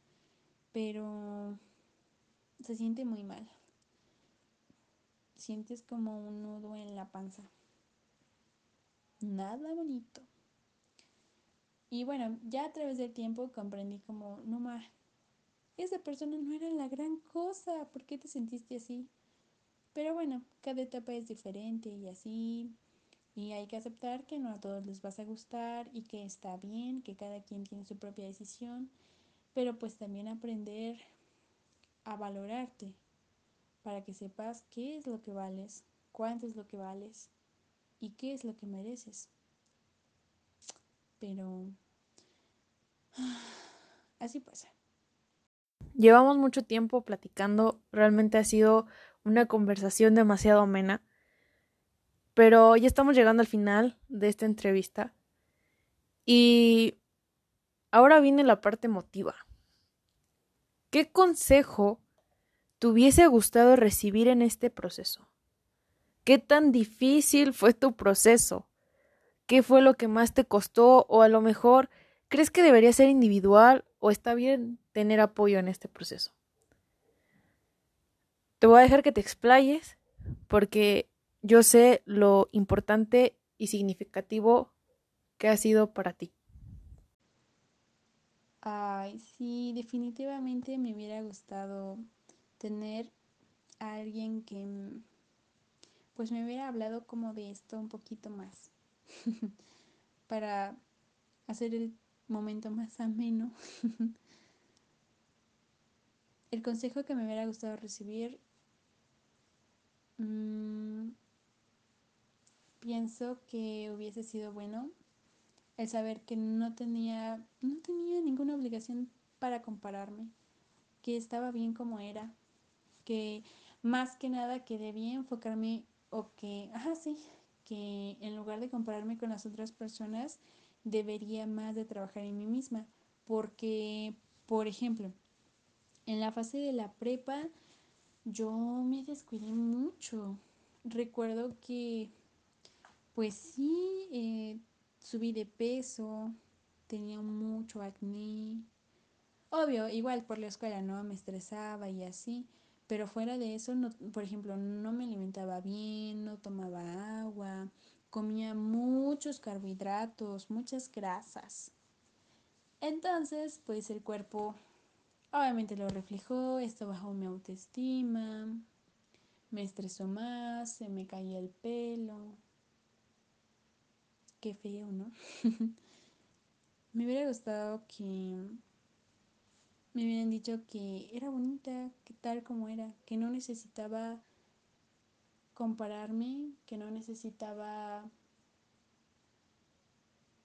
pero se siente muy mal. Sientes como un nudo en la panza. Nada bonito. Y bueno, ya a través del tiempo comprendí como, no más, esa persona no era la gran cosa, ¿por qué te sentiste así? Pero bueno, cada etapa es diferente y así. Y hay que aceptar que no a todos les vas a gustar y que está bien, que cada quien tiene su propia decisión. Pero pues también aprender a valorarte para que sepas qué es lo que vales, cuánto es lo que vales y qué es lo que mereces. Pero así pasa. Llevamos mucho tiempo platicando, realmente ha sido una conversación demasiado amena, pero ya estamos llegando al final de esta entrevista y ahora viene la parte emotiva. ¿Qué consejo te hubiese gustado recibir en este proceso? ¿Qué tan difícil fue tu proceso? ¿Qué fue lo que más te costó? O a lo mejor, ¿crees que debería ser individual o está bien tener apoyo en este proceso? Te voy a dejar que te explayes porque yo sé lo importante y significativo que ha sido para ti. Ay, sí, definitivamente me hubiera gustado tener a alguien que pues me hubiera hablado como de esto un poquito más para hacer el momento más ameno. el consejo que me hubiera gustado recibir mmm, pienso que hubiese sido bueno el saber que no tenía no tenía ninguna obligación para compararme, que estaba bien como era, que más que nada que debía enfocarme o que, ajá, sí, que en lugar de compararme con las otras personas, debería más de trabajar en mí misma. Porque, por ejemplo, en la fase de la prepa, yo me descuidé mucho. Recuerdo que, pues sí, eh, subí de peso, tenía mucho acné. Obvio, igual por la escuela, ¿no? Me estresaba y así. Pero fuera de eso, no, por ejemplo, no me alimentaba bien, no tomaba agua, comía muchos carbohidratos, muchas grasas. Entonces, pues el cuerpo obviamente lo reflejó, esto bajó mi autoestima, me estresó más, se me caía el pelo. Qué feo, ¿no? me hubiera gustado que me hubieran dicho que era bonita, que tal como era, que no necesitaba compararme, que no necesitaba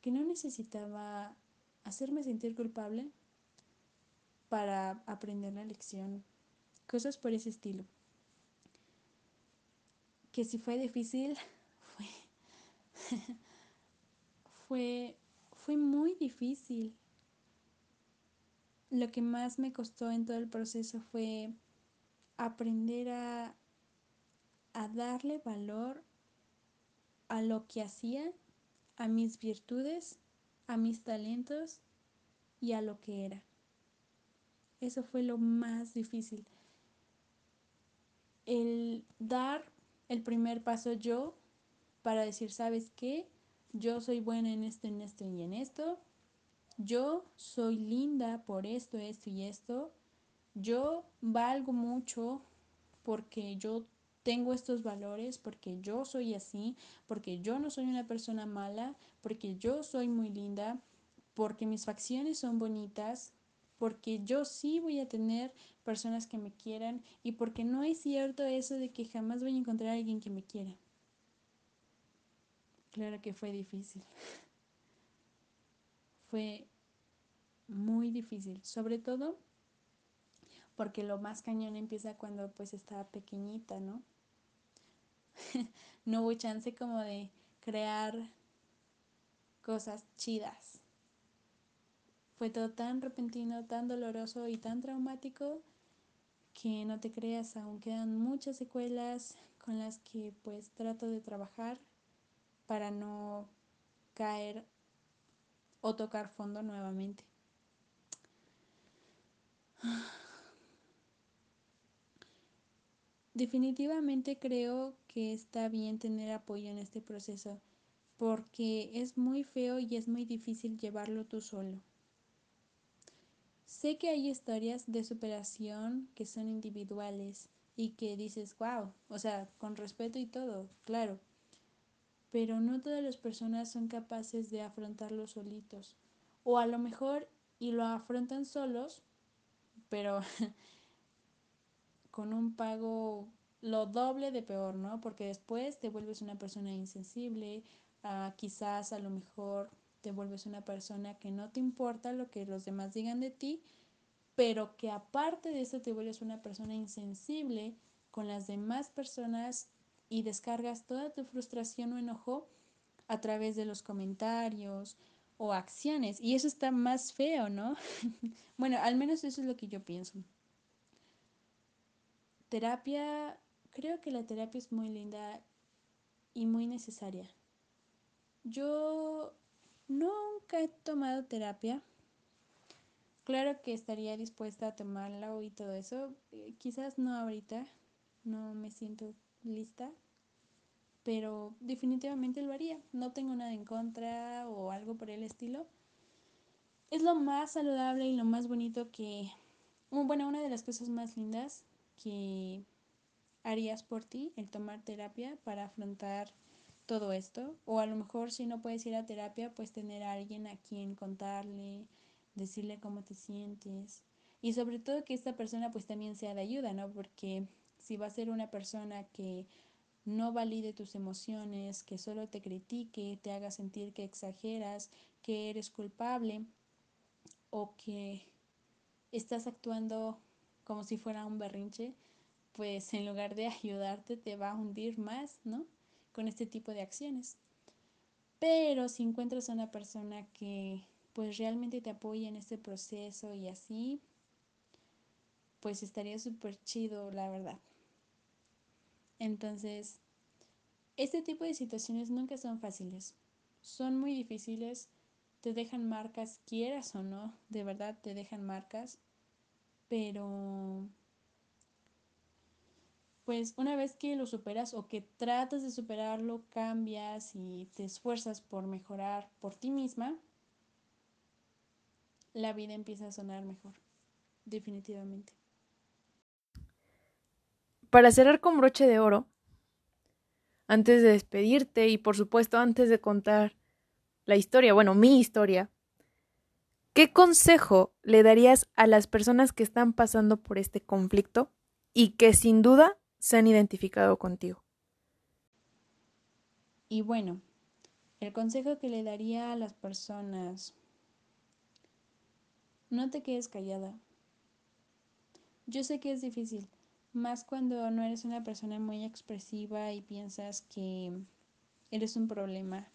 que no necesitaba hacerme sentir culpable para aprender la lección, cosas por ese estilo. Que si fue difícil, fue fue fue muy difícil lo que más me costó en todo el proceso fue aprender a, a darle valor a lo que hacía, a mis virtudes, a mis talentos y a lo que era. Eso fue lo más difícil. El dar el primer paso yo para decir, ¿sabes qué? Yo soy buena en esto, en esto y en esto yo soy linda por esto, esto y esto, yo valgo mucho porque yo tengo estos valores, porque yo soy así, porque yo no soy una persona mala, porque yo soy muy linda, porque mis facciones son bonitas, porque yo sí voy a tener personas que me quieran y porque no es cierto eso de que jamás voy a encontrar a alguien que me quiera. Claro que fue difícil. fue muy difícil, sobre todo porque lo más cañón empieza cuando pues estaba pequeñita, ¿no? no hubo chance como de crear cosas chidas. Fue todo tan repentino, tan doloroso y tan traumático que no te creas, aún quedan muchas secuelas con las que pues trato de trabajar para no caer o tocar fondo nuevamente. Definitivamente creo que está bien tener apoyo en este proceso porque es muy feo y es muy difícil llevarlo tú solo. Sé que hay historias de superación que son individuales, y que dices, wow, o sea, con respeto y todo, claro. Pero no todas las personas son capaces de afrontarlo solitos. O a lo mejor y lo afrontan solos, pero con un pago lo doble de peor, ¿no? Porque después te vuelves una persona insensible, uh, quizás a lo mejor te vuelves una persona que no te importa lo que los demás digan de ti, pero que aparte de eso te vuelves una persona insensible con las demás personas y descargas toda tu frustración o enojo a través de los comentarios o acciones. Y eso está más feo, ¿no? bueno, al menos eso es lo que yo pienso. Terapia, creo que la terapia es muy linda y muy necesaria. Yo nunca he tomado terapia. Claro que estaría dispuesta a tomarla y todo eso. Eh, quizás no ahorita, no me siento lista, pero definitivamente lo haría. No tengo nada en contra o algo por el estilo. Es lo más saludable y lo más bonito que, bueno, una de las cosas más lindas que harías por ti, el tomar terapia para afrontar todo esto. O a lo mejor si no puedes ir a terapia, pues tener a alguien a quien contarle, decirle cómo te sientes. Y sobre todo que esta persona pues también sea de ayuda, ¿no? Porque si va a ser una persona que no valide tus emociones, que solo te critique, te haga sentir que exageras, que eres culpable o que estás actuando como si fuera un berrinche, pues en lugar de ayudarte te va a hundir más, ¿no? Con este tipo de acciones. Pero si encuentras a una persona que pues realmente te apoya en este proceso y así, pues estaría súper chido, la verdad. Entonces, este tipo de situaciones nunca son fáciles. Son muy difíciles, te dejan marcas, quieras o no, de verdad te dejan marcas, pero pues una vez que lo superas o que tratas de superarlo, cambias y te esfuerzas por mejorar por ti misma, la vida empieza a sonar mejor, definitivamente. Para cerrar con broche de oro, antes de despedirte y por supuesto antes de contar la historia, bueno, mi historia, ¿qué consejo le darías a las personas que están pasando por este conflicto y que sin duda se han identificado contigo? Y bueno, el consejo que le daría a las personas no te quedes callada. Yo sé que es difícil, más cuando no eres una persona muy expresiva y piensas que eres un problema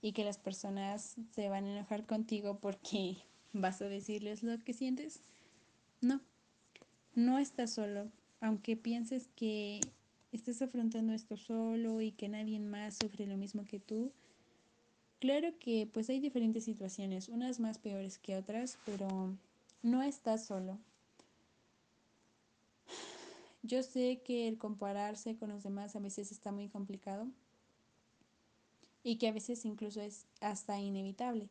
y que las personas se van a enojar contigo porque vas a decirles lo que sientes. No, no estás solo, aunque pienses que estás afrontando esto solo y que nadie más sufre lo mismo que tú, Claro que pues hay diferentes situaciones, unas más peores que otras, pero no estás solo. Yo sé que el compararse con los demás a veces está muy complicado y que a veces incluso es hasta inevitable,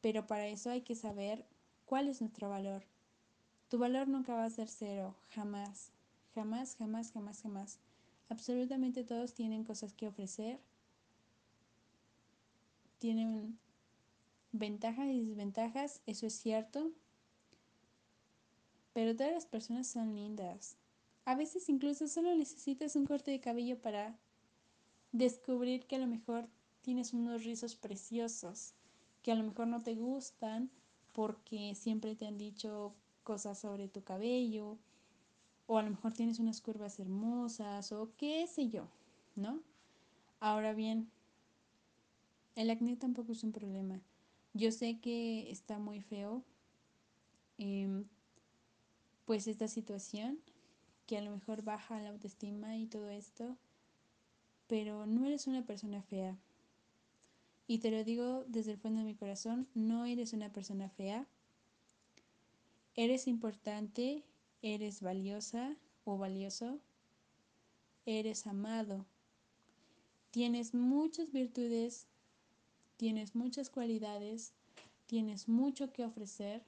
pero para eso hay que saber cuál es nuestro valor. Tu valor nunca va a ser cero, jamás, jamás, jamás, jamás, jamás. Absolutamente todos tienen cosas que ofrecer tienen ventajas y desventajas, eso es cierto, pero todas las personas son lindas. A veces incluso solo necesitas un corte de cabello para descubrir que a lo mejor tienes unos rizos preciosos, que a lo mejor no te gustan porque siempre te han dicho cosas sobre tu cabello, o a lo mejor tienes unas curvas hermosas, o qué sé yo, ¿no? Ahora bien, el acné tampoco es un problema. Yo sé que está muy feo, em, pues esta situación, que a lo mejor baja la autoestima y todo esto, pero no eres una persona fea. Y te lo digo desde el fondo de mi corazón, no eres una persona fea. Eres importante, eres valiosa o valioso, eres amado. Tienes muchas virtudes tienes muchas cualidades, tienes mucho que ofrecer,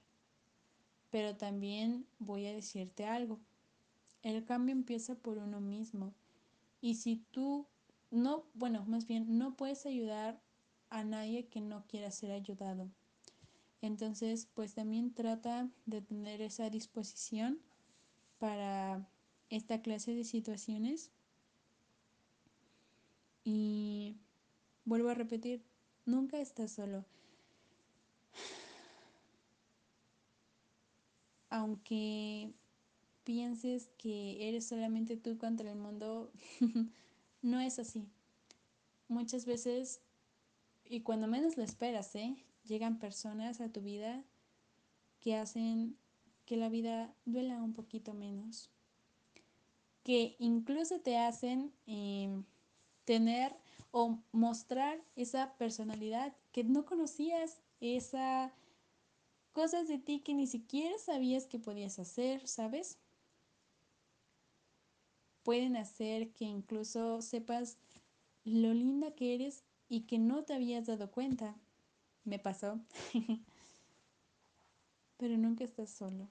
pero también voy a decirte algo. El cambio empieza por uno mismo. Y si tú no, bueno, más bien, no puedes ayudar a nadie que no quiera ser ayudado. Entonces, pues también trata de tener esa disposición para esta clase de situaciones. Y vuelvo a repetir, nunca estás solo. Aunque pienses que eres solamente tú contra el mundo, no es así. Muchas veces, y cuando menos lo esperas, ¿eh? llegan personas a tu vida que hacen que la vida duela un poquito menos, que incluso te hacen em, tener o mostrar esa personalidad que no conocías, esa cosas de ti que ni siquiera sabías que podías hacer, ¿sabes? Pueden hacer que incluso sepas lo linda que eres y que no te habías dado cuenta. Me pasó. Pero nunca estás solo.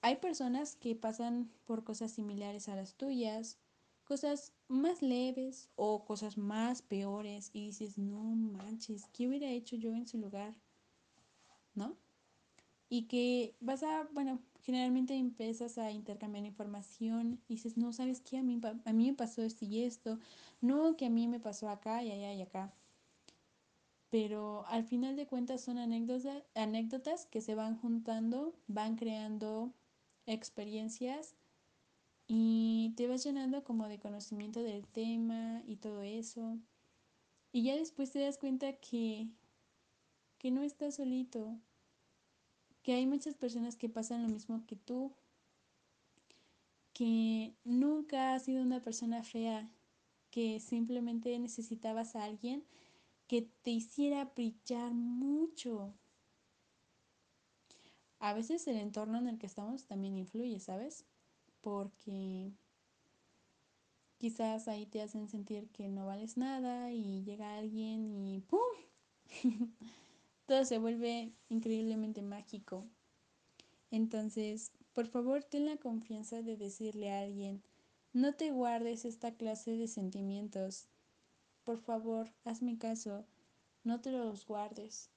Hay personas que pasan por cosas similares a las tuyas, cosas más leves o cosas más peores y dices, no manches, ¿qué hubiera hecho yo en su lugar? ¿No? Y que vas a, bueno, generalmente empiezas a intercambiar información y dices, no, ¿sabes qué? A mí, a mí me pasó esto y esto, no, que a mí me pasó acá y allá y acá pero al final de cuentas son anécdotas, anécdotas que se van juntando, van creando experiencias y te vas llenando como de conocimiento del tema y todo eso. Y ya después te das cuenta que, que no estás solito, que hay muchas personas que pasan lo mismo que tú, que nunca has sido una persona fea, que simplemente necesitabas a alguien que te hiciera brillar mucho. A veces el entorno en el que estamos también influye, ¿sabes? Porque quizás ahí te hacen sentir que no vales nada y llega alguien y ¡pum! Todo se vuelve increíblemente mágico. Entonces, por favor, ten la confianza de decirle a alguien, no te guardes esta clase de sentimientos, por favor, hazme caso, no te los guardes.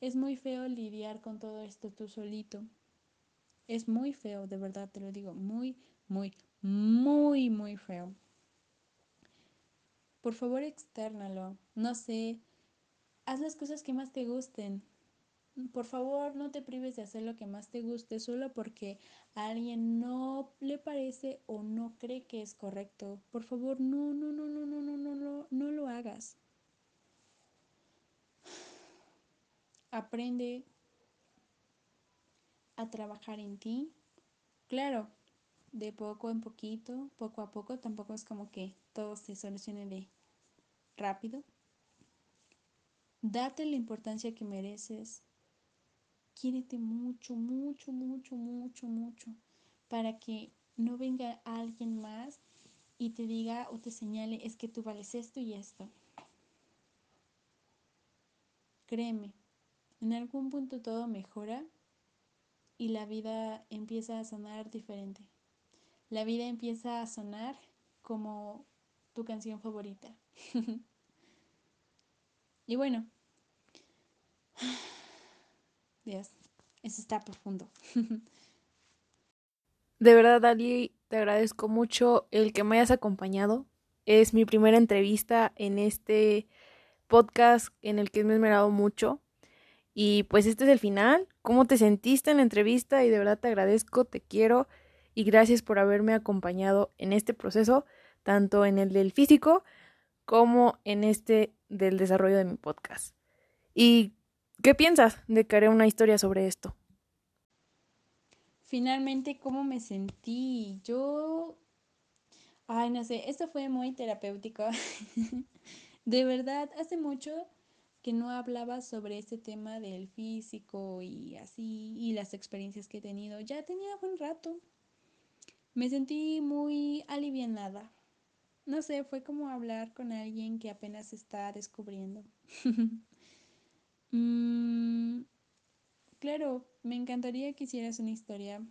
Es muy feo lidiar con todo esto tú solito. Es muy feo, de verdad te lo digo, muy, muy, muy, muy feo. Por favor, externalo. No sé, haz las cosas que más te gusten. Por favor, no te prives de hacer lo que más te guste solo porque a alguien no le parece o no cree que es correcto. Por favor, no, no, no, no, no, no, no, no, no lo hagas. Aprende a trabajar en ti. Claro, de poco en poquito, poco a poco, tampoco es como que todo se solucione de rápido. Date la importancia que mereces. Quiérete mucho, mucho, mucho, mucho, mucho, para que no venga alguien más y te diga o te señale, es que tú vales esto y esto. Créeme, en algún punto todo mejora y la vida empieza a sonar diferente. La vida empieza a sonar como tu canción favorita. y bueno, Dios, eso está profundo. De verdad, Ali, te agradezco mucho el que me hayas acompañado. Es mi primera entrevista en este podcast en el que me he esmerado mucho. Y pues este es el final. ¿Cómo te sentiste en la entrevista? Y de verdad te agradezco, te quiero y gracias por haberme acompañado en este proceso, tanto en el del físico como en este del desarrollo de mi podcast. ¿Y qué piensas de que haré una historia sobre esto? Finalmente, ¿cómo me sentí? Yo... Ay, no sé, esto fue muy terapéutico. de verdad, hace mucho que no hablaba sobre este tema del físico y así, y las experiencias que he tenido. Ya tenía buen rato. Me sentí muy alivianada. No sé, fue como hablar con alguien que apenas está descubriendo. mm, claro, me encantaría que hicieras una historia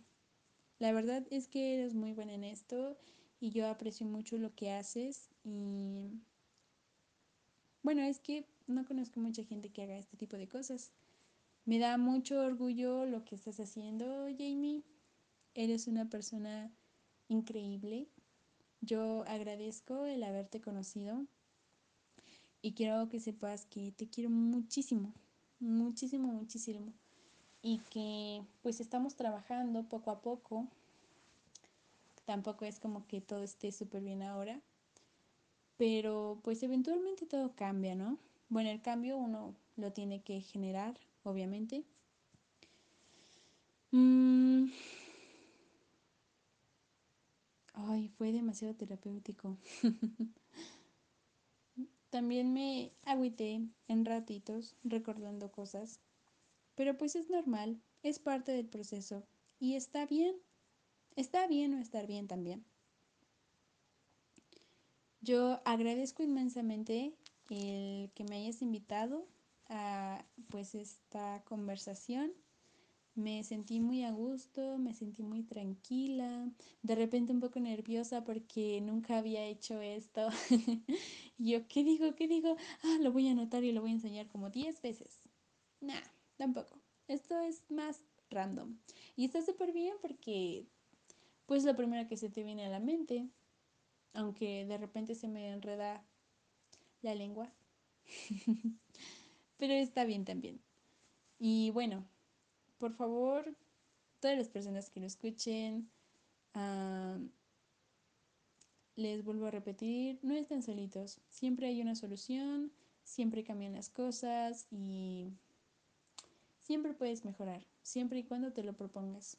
La verdad es que eres muy buena en esto y yo aprecio mucho lo que haces y bueno, es que no conozco mucha gente que haga este tipo de cosas. Me da mucho orgullo lo que estás haciendo, Jamie. Eres una persona increíble. Yo agradezco el haberte conocido y quiero que sepas que te quiero muchísimo, muchísimo, muchísimo. Y que pues estamos trabajando poco a poco. Tampoco es como que todo esté súper bien ahora. Pero pues eventualmente todo cambia, ¿no? Bueno, el cambio uno lo tiene que generar, obviamente. Mm. Ay, fue demasiado terapéutico. También me agüité en ratitos recordando cosas, pero pues es normal, es parte del proceso y está bien, está bien o estar bien también. Yo agradezco inmensamente el que me hayas invitado a pues esta conversación. Me sentí muy a gusto, me sentí muy tranquila, de repente un poco nerviosa porque nunca había hecho esto. yo, ¿qué digo? ¿Qué digo? Ah, lo voy a anotar y lo voy a enseñar como 10 veces. Nah, tampoco. Esto es más random. Y está súper bien porque, pues, lo primero que se te viene a la mente, aunque de repente se me enreda la lengua. Pero está bien también. Y bueno, por favor, todas las personas que lo escuchen, les vuelvo a repetir, no están solitos. Siempre hay una solución, siempre cambian las cosas y siempre puedes mejorar, siempre y cuando te lo propongas.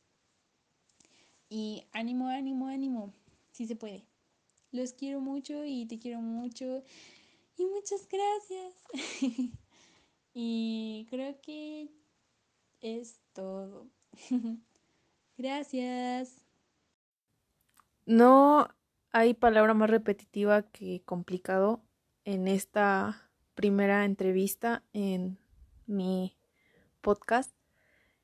Y ánimo, ánimo, ánimo, si se puede. Los quiero mucho y te quiero mucho y muchas gracias. y creo que es todo. gracias. No hay palabra más repetitiva que complicado en esta primera entrevista en mi podcast.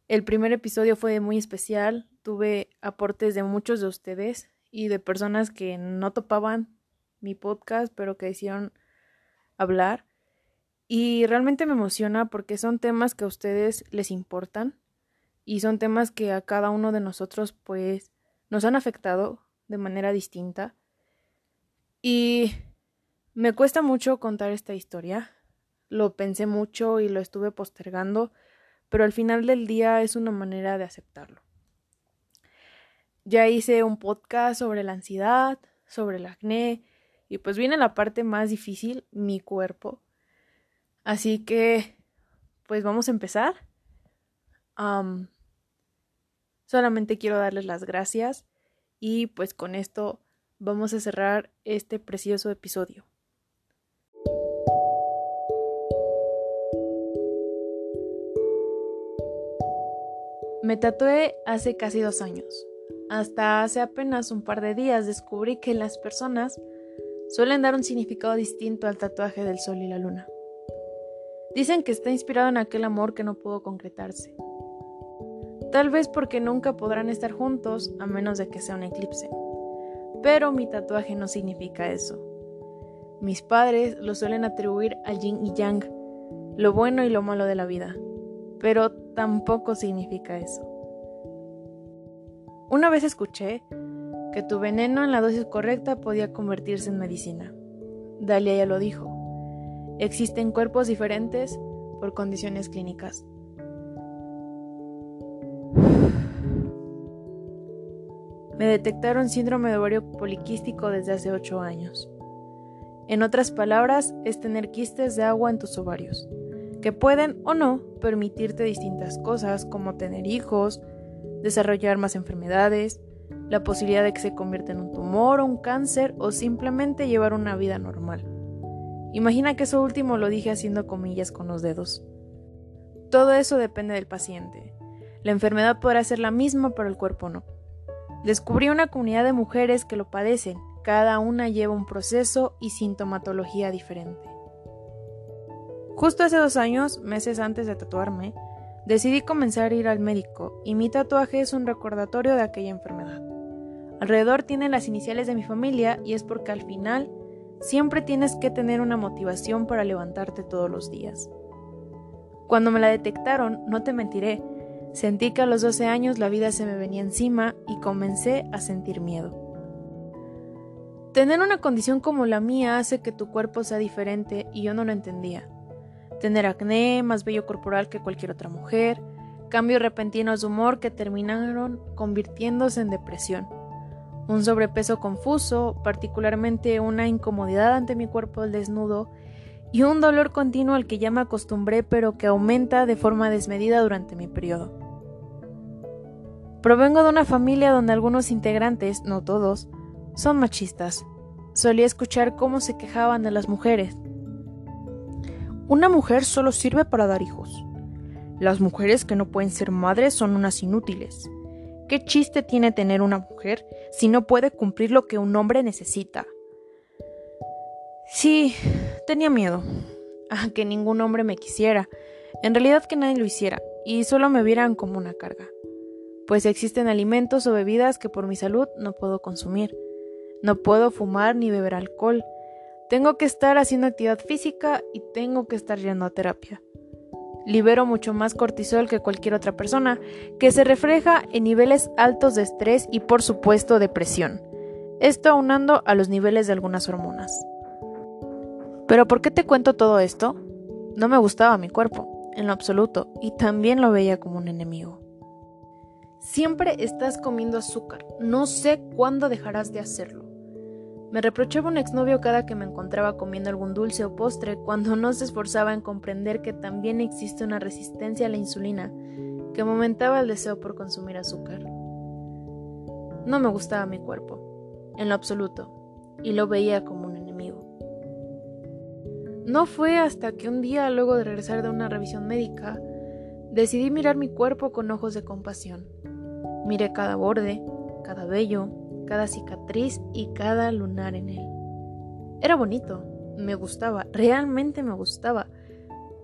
El primer episodio fue muy especial, tuve aportes de muchos de ustedes y de personas que no topaban mi podcast, pero que hicieron hablar. Y realmente me emociona porque son temas que a ustedes les importan y son temas que a cada uno de nosotros pues nos han afectado de manera distinta. Y me cuesta mucho contar esta historia. Lo pensé mucho y lo estuve postergando, pero al final del día es una manera de aceptarlo. Ya hice un podcast sobre la ansiedad, sobre el acné, y pues viene la parte más difícil, mi cuerpo. Así que, pues vamos a empezar. Solamente quiero darles las gracias y pues con esto vamos a cerrar este precioso episodio. Me tatué hace casi dos años. Hasta hace apenas un par de días descubrí que las personas suelen dar un significado distinto al tatuaje del sol y la luna. Dicen que está inspirado en aquel amor que no pudo concretarse. Tal vez porque nunca podrán estar juntos a menos de que sea un eclipse. Pero mi tatuaje no significa eso. Mis padres lo suelen atribuir al yin y yang, lo bueno y lo malo de la vida. Pero tampoco significa eso. Una vez escuché que tu veneno en la dosis correcta podía convertirse en medicina. Dalia ya lo dijo. Existen cuerpos diferentes por condiciones clínicas. Me detectaron síndrome de ovario poliquístico desde hace 8 años. En otras palabras, es tener quistes de agua en tus ovarios, que pueden o no permitirte distintas cosas como tener hijos, desarrollar más enfermedades, la posibilidad de que se convierta en un tumor o un cáncer o simplemente llevar una vida normal. Imagina que eso último lo dije haciendo comillas con los dedos. Todo eso depende del paciente. La enfermedad podrá ser la misma, pero el cuerpo no. Descubrí una comunidad de mujeres que lo padecen. Cada una lleva un proceso y sintomatología diferente. Justo hace dos años, meses antes de tatuarme, decidí comenzar a ir al médico y mi tatuaje es un recordatorio de aquella enfermedad. Alrededor tiene las iniciales de mi familia y es porque al final siempre tienes que tener una motivación para levantarte todos los días. Cuando me la detectaron, no te mentiré, sentí que a los 12 años la vida se me venía encima y comencé a sentir miedo. Tener una condición como la mía hace que tu cuerpo sea diferente y yo no lo entendía. Tener acné, más bello corporal que cualquier otra mujer, cambios repentinos de humor que terminaron convirtiéndose en depresión. Un sobrepeso confuso, particularmente una incomodidad ante mi cuerpo desnudo y un dolor continuo al que ya me acostumbré pero que aumenta de forma desmedida durante mi periodo. Provengo de una familia donde algunos integrantes, no todos, son machistas. Solía escuchar cómo se quejaban de las mujeres. Una mujer solo sirve para dar hijos. Las mujeres que no pueden ser madres son unas inútiles. ¿Qué chiste tiene tener una mujer si no puede cumplir lo que un hombre necesita? Sí, tenía miedo. A que ningún hombre me quisiera. En realidad que nadie lo hiciera, y solo me vieran como una carga. Pues existen alimentos o bebidas que por mi salud no puedo consumir. No puedo fumar ni beber alcohol. Tengo que estar haciendo actividad física y tengo que estar yendo a terapia. Libero mucho más cortisol que cualquier otra persona, que se refleja en niveles altos de estrés y por supuesto depresión. Esto aunando a los niveles de algunas hormonas. Pero ¿por qué te cuento todo esto? No me gustaba mi cuerpo, en lo absoluto, y también lo veía como un enemigo. Siempre estás comiendo azúcar, no sé cuándo dejarás de hacerlo. Me reprochaba un exnovio cada que me encontraba comiendo algún dulce o postre cuando no se esforzaba en comprender que también existe una resistencia a la insulina que aumentaba el deseo por consumir azúcar. No me gustaba mi cuerpo, en lo absoluto, y lo veía como un enemigo. No fue hasta que un día, luego de regresar de una revisión médica, decidí mirar mi cuerpo con ojos de compasión. Miré cada borde, cada vello, cada cicatriz y cada lunar en él. Era bonito, me gustaba, realmente me gustaba,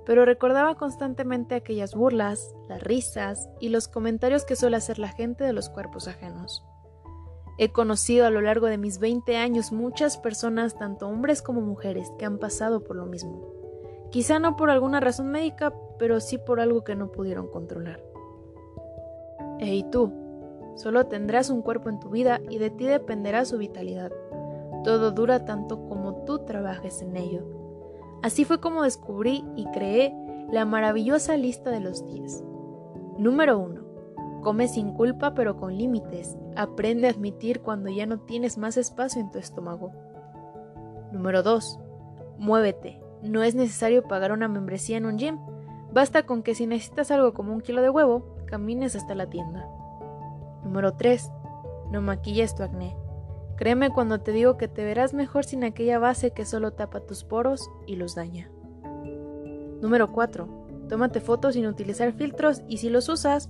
pero recordaba constantemente aquellas burlas, las risas y los comentarios que suele hacer la gente de los cuerpos ajenos. He conocido a lo largo de mis 20 años muchas personas, tanto hombres como mujeres, que han pasado por lo mismo. Quizá no por alguna razón médica, pero sí por algo que no pudieron controlar. ¿Y tú? Solo tendrás un cuerpo en tu vida y de ti dependerá su vitalidad. Todo dura tanto como tú trabajes en ello. Así fue como descubrí y creé la maravillosa lista de los 10. Número 1. Come sin culpa pero con límites. Aprende a admitir cuando ya no tienes más espacio en tu estómago. Número 2. Muévete. No es necesario pagar una membresía en un gym. Basta con que si necesitas algo como un kilo de huevo, camines hasta la tienda. Número 3. No maquilles tu acné. Créeme cuando te digo que te verás mejor sin aquella base que solo tapa tus poros y los daña. Número 4. Tómate fotos sin utilizar filtros y si los usas,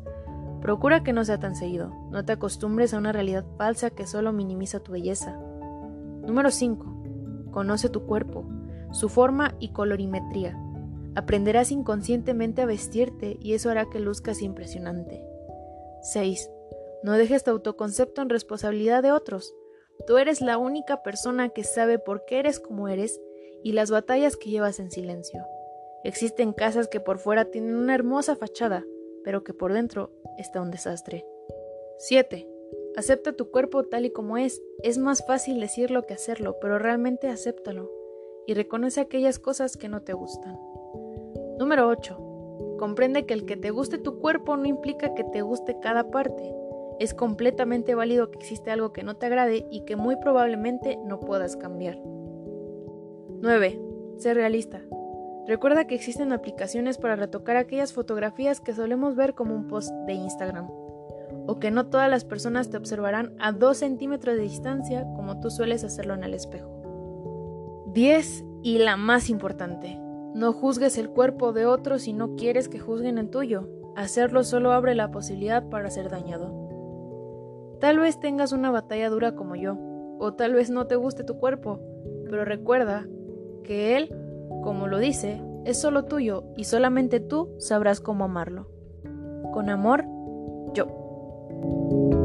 procura que no sea tan seguido. No te acostumbres a una realidad falsa que solo minimiza tu belleza. Número 5. Conoce tu cuerpo, su forma y colorimetría. Aprenderás inconscientemente a vestirte y eso hará que luzcas impresionante. 6. No dejes tu autoconcepto en responsabilidad de otros. Tú eres la única persona que sabe por qué eres como eres y las batallas que llevas en silencio. Existen casas que por fuera tienen una hermosa fachada, pero que por dentro está un desastre. 7. Acepta tu cuerpo tal y como es. Es más fácil decirlo que hacerlo, pero realmente acéptalo y reconoce aquellas cosas que no te gustan. Número 8. Comprende que el que te guste tu cuerpo no implica que te guste cada parte. Es completamente válido que existe algo que no te agrade y que muy probablemente no puedas cambiar. 9. Sé realista. Recuerda que existen aplicaciones para retocar aquellas fotografías que solemos ver como un post de Instagram, o que no todas las personas te observarán a 2 centímetros de distancia como tú sueles hacerlo en el espejo. 10. Y la más importante. No juzgues el cuerpo de otros si no quieres que juzguen el tuyo. Hacerlo solo abre la posibilidad para ser dañado. Tal vez tengas una batalla dura como yo, o tal vez no te guste tu cuerpo, pero recuerda que él, como lo dice, es solo tuyo y solamente tú sabrás cómo amarlo. Con amor, yo.